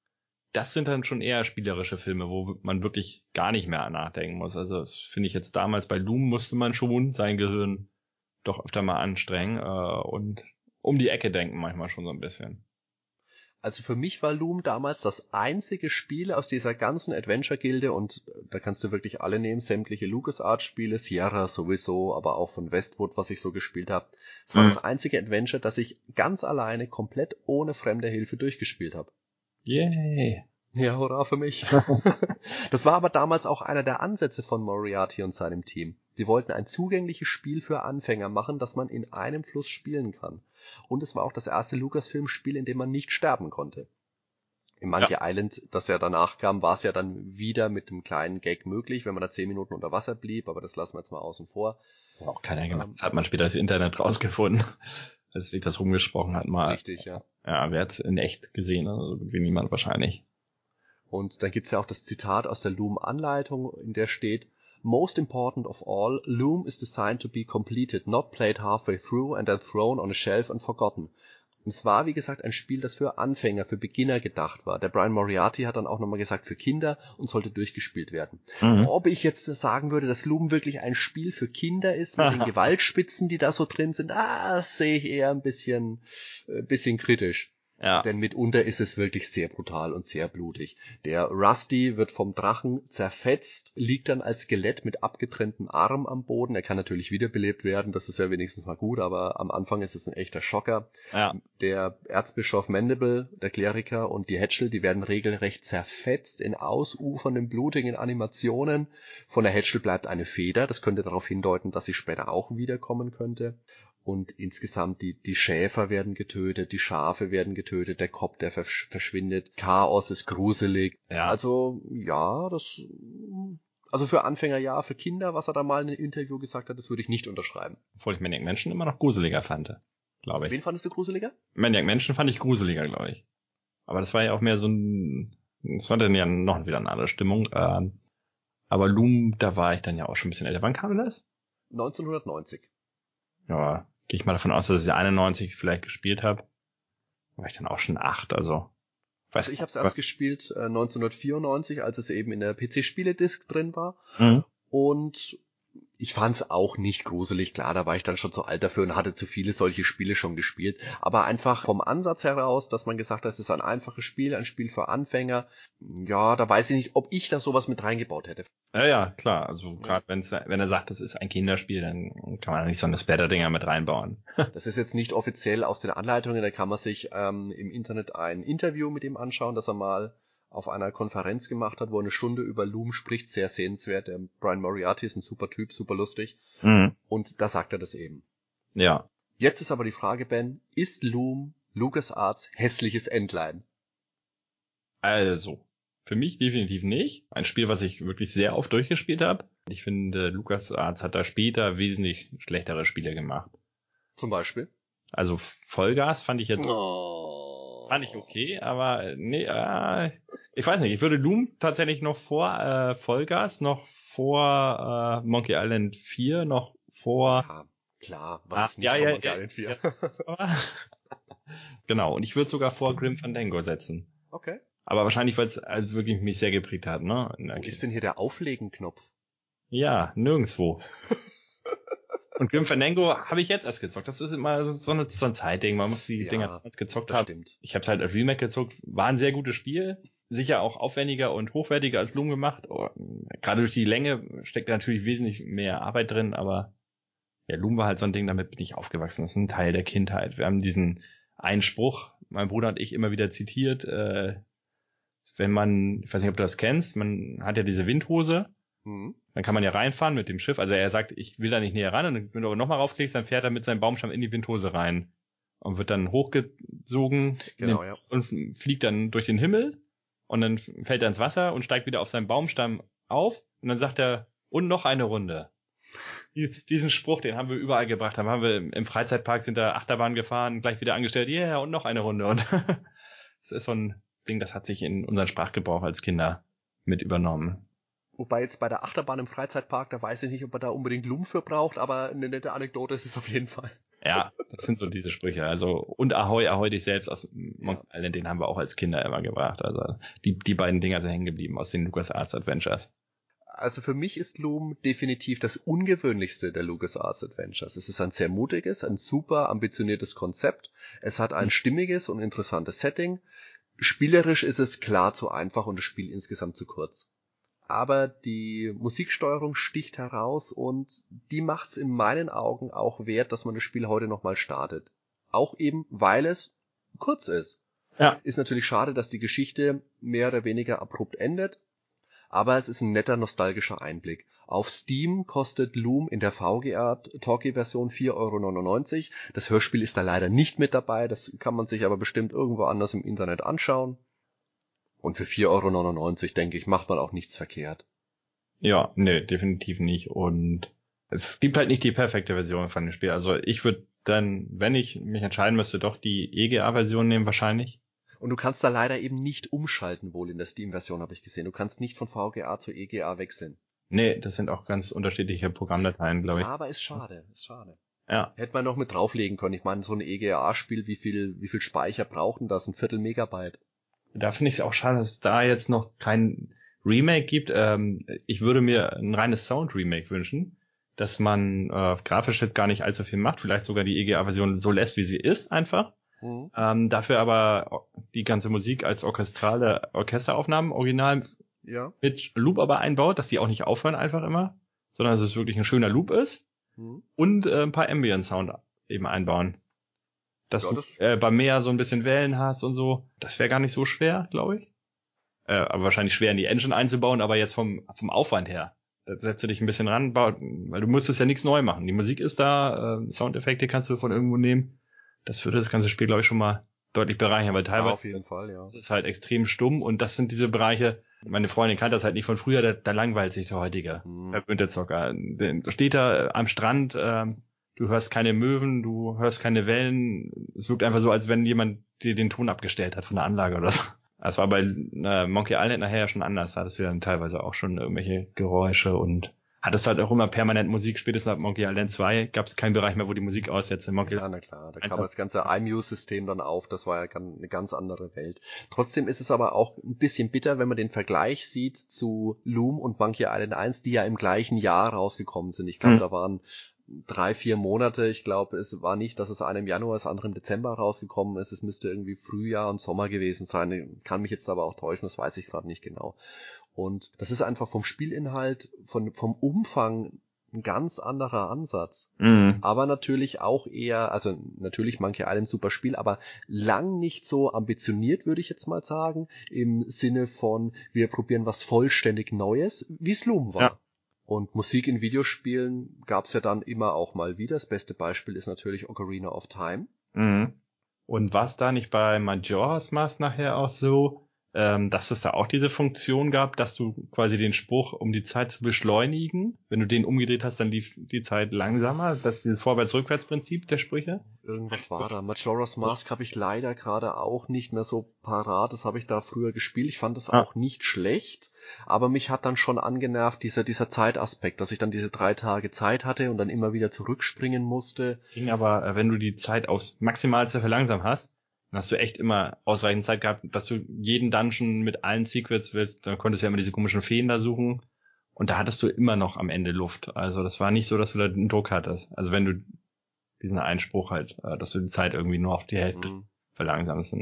das sind dann schon eher spielerische Filme, wo man wirklich gar nicht mehr nachdenken muss. Also das finde ich jetzt damals bei Loom musste man schon sein Gehirn doch öfter mal anstrengen äh, und um die Ecke denken manchmal schon so ein bisschen.
Also für mich war Loom damals das einzige Spiel aus dieser ganzen Adventure-Gilde und da kannst du wirklich alle nehmen, sämtliche LucasArts-Spiele, Sierra sowieso, aber auch von Westwood, was ich so gespielt habe. Es war mhm. das einzige Adventure, das ich ganz alleine, komplett ohne fremde Hilfe durchgespielt habe.
Yay!
Ja, hurra für mich. das war aber damals auch einer der Ansätze von Moriarty und seinem Team. Die wollten ein zugängliches Spiel für Anfänger machen, das man in einem Fluss spielen kann. Und es war auch das erste Lucasfilm-Spiel, in dem man nicht sterben konnte. Im Monkey ja. Island, das ja danach kam, war es ja dann wieder mit einem kleinen Gag möglich, wenn man da zehn Minuten unter Wasser blieb, aber das lassen wir jetzt mal außen vor.
Auch keiner gemacht. Ähm, das hat man später das Internet rausgefunden, als sich das rumgesprochen hat mal.
Richtig, ja.
Ja, wer hat in echt gesehen, also wie niemand wahrscheinlich.
Und dann gibt's ja auch das Zitat aus der Loom-Anleitung, in der steht, Most important of all, Loom is designed to be completed, not played halfway through and then thrown on a shelf and forgotten. Und es war, wie gesagt, ein Spiel, das für Anfänger, für Beginner gedacht war. Der Brian Moriarty hat dann auch nochmal gesagt, für Kinder und sollte durchgespielt werden. Mhm. Ob ich jetzt sagen würde, dass Loom wirklich ein Spiel für Kinder ist, mit den Gewaltspitzen, die da so drin sind, ah, das sehe ich eher ein bisschen, äh, bisschen kritisch. Ja. Denn mitunter ist es wirklich sehr brutal und sehr blutig. Der Rusty wird vom Drachen zerfetzt, liegt dann als Skelett mit abgetrennten Arm am Boden. Er kann natürlich wiederbelebt werden, das ist ja wenigstens mal gut, aber am Anfang ist es ein echter Schocker. Ja. Der Erzbischof Mandible, der Kleriker und die Hatchel, die werden regelrecht zerfetzt in ausufernden, blutigen Animationen. Von der Hatchel bleibt eine Feder, das könnte darauf hindeuten, dass sie später auch wiederkommen könnte und insgesamt die, die Schäfer werden getötet, die Schafe werden getötet, der Kopf, der verschwindet, Chaos ist gruselig. Ja. Also, ja, das, also für Anfänger ja, für Kinder, was er da mal in einem Interview gesagt hat, das würde ich nicht unterschreiben.
Obwohl ich Maniac Menschen immer noch gruseliger fand, glaube ich.
Wen fandest du gruseliger?
Maniac Menschen fand ich gruseliger, glaube ich. Aber das war ja auch mehr so ein, das war dann ja noch wieder eine andere Stimmung. Ähm, aber Loom, da war ich dann ja auch schon ein bisschen älter. Wann kam das?
1990.
Ja, gehe ich mal davon aus, dass ich 91 vielleicht gespielt habe. war ich dann auch schon acht, also.
Weiß also ich habe es erst gespielt äh, 1994, als es eben in der PC-Spiele-Disc drin war.
Mhm.
Und ich fand's auch nicht gruselig. Klar, da war ich dann schon zu alt dafür und hatte zu viele solche Spiele schon gespielt. Aber einfach vom Ansatz heraus, dass man gesagt hat, es ist ein einfaches Spiel, ein Spiel für Anfänger. Ja, da weiß ich nicht, ob ich da sowas mit reingebaut hätte.
Ja, ja, klar. Also gerade wenn er sagt, das ist ein Kinderspiel, dann kann man nicht so eine Splatter-Dinger mit reinbauen.
das ist jetzt nicht offiziell aus den Anleitungen, da kann man sich ähm, im Internet ein Interview mit ihm anschauen, dass er mal auf einer Konferenz gemacht hat, wo er eine Stunde über Loom spricht, sehr sehenswert. Der Brian Moriarty ist ein super Typ, super lustig.
Mhm.
Und da sagt er das eben.
Ja.
Jetzt ist aber die Frage, Ben, ist Loom LucasArts hässliches Entlein?
Also, für mich definitiv nicht. Ein Spiel, was ich wirklich sehr oft durchgespielt habe. Ich finde, LucasArts hat da später wesentlich schlechtere Spiele gemacht.
Zum Beispiel?
Also Vollgas fand ich jetzt
oh.
Fand ich okay, aber nee, äh, ich weiß nicht, ich würde Loom tatsächlich noch vor äh, Vollgas, noch vor äh, Monkey Island 4, noch vor
ja, klar, was
ah,
ist nicht
ja, ja,
Monkey
ja,
Island 4?
Ja. genau, und ich würde sogar vor Grim Fandango setzen.
Okay.
Aber wahrscheinlich, weil es also wirklich mich sehr geprägt hat, ne?
Wo ist denn hier der Auflegen-Knopf?
Ja, nirgendwo. Und Grim Fandango habe ich jetzt erst gezockt. Das ist immer so, eine, so ein Zeitding. Man muss die
Ja,
Dinger gezockt haben.
stimmt.
Ich habe es halt als Remake gezockt. War ein sehr gutes Spiel. Sicher auch aufwendiger und hochwertiger als Loom gemacht. Oh, Gerade durch die Länge steckt natürlich wesentlich mehr Arbeit drin, aber ja, Loom war halt so ein Ding, damit bin ich aufgewachsen. Das ist ein Teil der Kindheit. Wir haben diesen einen Spruch, mein Bruder und ich immer wieder zitiert, äh, wenn man, ich weiß nicht, ob du das kennst, man hat ja diese Windhose,
Mhm.
Dann kann man ja reinfahren mit dem Schiff. Also er sagt, ich will da nicht näher ran und wenn du aber nochmal raufklickst, dann fährt er mit seinem Baumstamm in die Windhose rein und wird dann hochgezogen in
Genau, ja.
und fliegt dann durch den Himmel und dann fällt er ins Wasser und steigt wieder auf seinen Baumstamm auf und dann sagt er, und noch eine Runde. Die- Diesen Spruch, den haben wir überall gebracht, haben haben wir im- Freizeitpark sind da Achterbahn gefahren, gleich wieder angestellt, yeah, und noch eine Runde. Und das ist so ein Ding, das hat sich in unseren Sprachgebrauch als Kinder mit übernommen.
Wobei jetzt bei der Achterbahn im Freizeitpark, da weiß ich nicht, ob man da unbedingt Loom für braucht, aber eine nette Anekdote ist es auf jeden Fall.
Ja, das sind so diese Sprüche. Also, und Ahoi, Ahoi dich selbst aus Monkey Island, den haben wir auch als Kinder immer gebracht. Also, die, die beiden Dinger sind hängen geblieben aus den LucasArts Adventures.
Also für mich ist Loom definitiv das ungewöhnlichste der LucasArts Adventures. Es ist ein sehr mutiges, ein super ambitioniertes Konzept. Es hat ein stimmiges und interessantes Setting. Spielerisch ist es klar zu einfach und das Spiel insgesamt zu kurz. Aber die Musiksteuerung sticht heraus und die macht's in meinen Augen auch wert, dass man das Spiel heute nochmal startet. Auch eben, weil es kurz ist.
Ja.
Ist natürlich schade, dass die Geschichte mehr oder weniger abrupt endet, aber es ist ein netter nostalgischer Einblick. Auf Steam kostet Loom in der VGA Talkie Version 4,99 Euro. Das Hörspiel ist da leider nicht mit dabei, das kann man sich aber bestimmt irgendwo anders im Internet anschauen. Und für 4,99 Euro, denke ich, macht man auch nichts verkehrt.
Ja, nee, definitiv nicht. Und es gibt halt nicht die perfekte Version von dem Spiel. Also, ich würde dann, wenn ich mich entscheiden müsste, doch die EGA-Version nehmen wahrscheinlich.
Und du kannst da leider eben nicht umschalten, wohl in der Steam-Version habe ich gesehen. Du kannst nicht von VGA zu EGA wechseln.
Nee, das sind auch ganz unterschiedliche Programmdateien, glaube ich.
Aber ist schade, ist schade.
Ja.
Hätte man noch mit drauflegen können. Ich meine, so ein EGA-Spiel, wie viel, wie viel Speicher braucht denn das? Ein Viertel Megabyte.
Da finde ich es auch schade, dass es da jetzt noch kein Remake gibt. Ähm, ich würde mir ein reines Sound-Remake wünschen, dass man äh, grafisch jetzt gar nicht allzu viel macht, vielleicht sogar die EGA-Version so lässt, wie sie ist, einfach.
Mhm.
Ähm, dafür aber die ganze Musik als orchestrale Orchesteraufnahmen original
Ja.
mit Loop aber einbaut, dass die auch nicht aufhören einfach immer, sondern dass es wirklich ein schöner Loop ist
Mhm.
und äh, ein paar Ambient Sound eben einbauen. Dass
Ja,
du
das-
äh, beim Meer so ein bisschen Wellen hast und so. Das wäre gar nicht so schwer, glaube ich. Äh, aber wahrscheinlich schwer in die Engine einzubauen, aber jetzt vom, vom Aufwand her. Da setzt du dich ein bisschen ran, weil du musstest ja nichts neu machen. Die Musik ist da, äh, Soundeffekte kannst du von irgendwo nehmen. Das würde das ganze Spiel, glaube ich, schon mal deutlich bereichern, weil
ja,
teilweise
auf jeden Fall, ja.
ist halt extrem stumm und das sind diese Bereiche, meine Freundin kannte das halt nicht von früher, da, da langweilt sich der heutige
Hm.
verwöhnte Zocker. Der steht da äh, am Strand, ähm, du hörst keine Möwen, du hörst keine Wellen. Es wirkt einfach so, als wenn jemand dir den Ton abgestellt hat von der Anlage oder so. Das war bei äh, Monkey Island nachher ja schon anders. Da hattest du dann teilweise auch schon irgendwelche Geräusche und hat es halt auch immer permanent Musik. Spätestens ab Monkey Island 2 gab es keinen Bereich mehr, wo die Musik aussetzt. In Monkey
Ja, na klar, da kam das ganze iMuse-System dann auf, das war ja eine ganz andere Welt. Trotzdem ist es aber auch ein bisschen bitter, wenn man den Vergleich sieht zu Loom und Monkey Island 1, die ja im gleichen Jahr rausgekommen sind. Ich glaube,
Hm.
da waren drei, vier Monate. Ich glaube, es war nicht, dass es eine im Januar, das andere im Dezember rausgekommen ist. Es müsste irgendwie Frühjahr und Sommer gewesen sein. Kann mich jetzt aber auch täuschen, das weiß ich gerade nicht genau. Und das ist einfach vom Spielinhalt, von, vom Umfang ein ganz anderer Ansatz.
Mhm.
Aber natürlich auch eher, also natürlich Monkey Island super Spiel, aber lang nicht so ambitioniert, würde ich jetzt mal sagen, im Sinne von, wir probieren was vollständig Neues, wie es Loom war.
Ja.
Und Musik in Videospielen gab's ja dann immer auch mal wieder. Das beste Beispiel ist natürlich Ocarina of Time.
Mhm. Und war da nicht bei Majora's Mask nachher auch so, ähm, dass es da auch diese Funktion gab, dass du quasi den Spruch, um die Zeit zu beschleunigen, wenn du den umgedreht hast, dann lief die Zeit langsamer. Das ist dieses Vorwärts-Rückwärts-Prinzip der Sprüche.
Irgendwas war da. Majora's Mask habe ich leider gerade auch nicht mehr so parat. Das habe ich da früher gespielt. Ich fand das
Ah.
auch nicht schlecht, aber mich hat dann schon angenervt dieser dieser Zeitaspekt, dass ich dann diese drei Tage Zeit hatte und dann immer wieder zurückspringen musste.
Ging aber, äh, wenn du die Zeit aufs Maximalste verlangsamt hast, dann hast du echt immer ausreichend Zeit gehabt, dass du jeden Dungeon mit allen Secrets willst. Dann konntest du ja immer diese komischen Feen da suchen. Und da hattest du immer noch am Ende Luft. Also das war nicht so, dass du da einen Druck hattest. Also wenn du diesen Einspruch halt, äh, dass du die Zeit irgendwie nur auf die Hälfte
Mhm.
verlangsamst.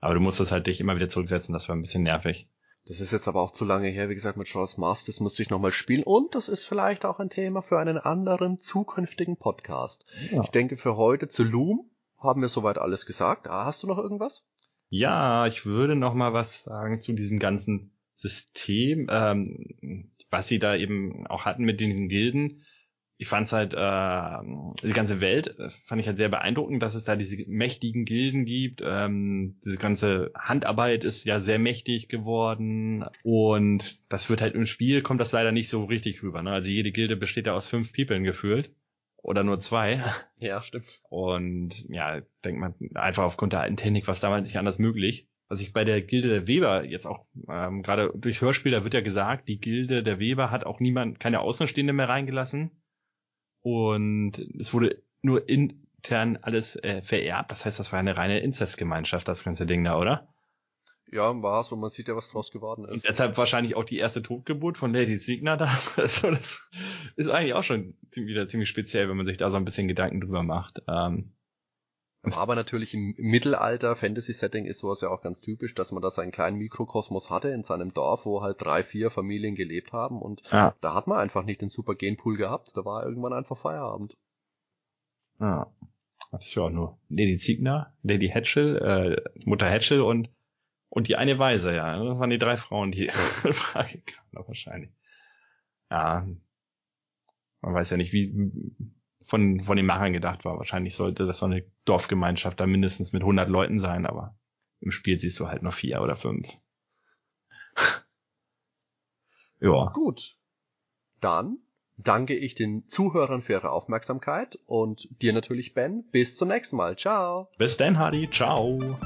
Aber du musstest halt dich immer wieder zurücksetzen. Das war ein bisschen nervig.
Das ist jetzt aber auch zu lange her. Wie gesagt, Majora's Mask, das müsste ich nochmal spielen. Und das ist vielleicht auch ein Thema für einen anderen zukünftigen Podcast.
Ja.
Ich denke, für heute zu Loom haben wir soweit alles gesagt. Ah, hast du noch irgendwas?
Ja, ich würde noch mal was sagen zu diesem ganzen System, ähm, was sie da eben auch hatten mit diesen Gilden. Ich fand halt, äh, die ganze Welt äh, fand ich halt sehr beeindruckend, dass es da diese mächtigen Gilden gibt. Ähm, diese ganze Handarbeit ist ja sehr mächtig geworden und das wird halt im Spiel kommt das leider nicht so richtig rüber. Ne? Also jede Gilde besteht ja aus fünf Peoplen gefühlt oder nur zwei.
Ja, stimmt.
Und ja, denkt man einfach aufgrund der alten Technik war es damals nicht anders möglich. Was ich bei der Gilde der Weber jetzt auch ähm, gerade durch Hörspiel, da wird ja gesagt, die Gilde der Weber hat auch niemand, keine Außenstehende mehr reingelassen. Und es wurde nur intern alles äh, vererbt. Das heißt, das war eine reine Inzestgemeinschaft, das ganze Ding da, oder?
Ja, war's und man sieht ja, was draus geworden
Und
ist.
deshalb wahrscheinlich auch die erste Totgeburt von Lady Signa da. Also das ist eigentlich auch schon wieder ziemlich speziell, wenn man sich da so ein bisschen Gedanken drüber macht. Ähm,
Aber natürlich im Mittelalter, Fantasy-Setting ist sowas ja auch ganz typisch, dass man da seinen kleinen Mikrokosmos hatte in seinem Dorf, wo halt drei, vier Familien gelebt haben und
ja.
da hat man einfach nicht den super Genpool gehabt, da war irgendwann einfach Feierabend.
Ja. Das ist ja auch nur Lady Ziegner, Lady Hatchel, äh, Mutter Hatchel und und die eine Weise, ja. Das waren die drei Frauen, die in Frage kamen, wahrscheinlich. Ja. Man weiß ja nicht, wie von, von den Machern gedacht war. Wahrscheinlich sollte das so eine Dorfgemeinschaft da mindestens mit 100 Leuten sein, aber im Spiel siehst du halt noch vier oder fünf. ja.
Gut. Dann danke ich den Zuhörern für ihre Aufmerksamkeit und dir natürlich, Ben. Bis zum nächsten Mal. Ciao.
Bis dann, Hardy. Ciao.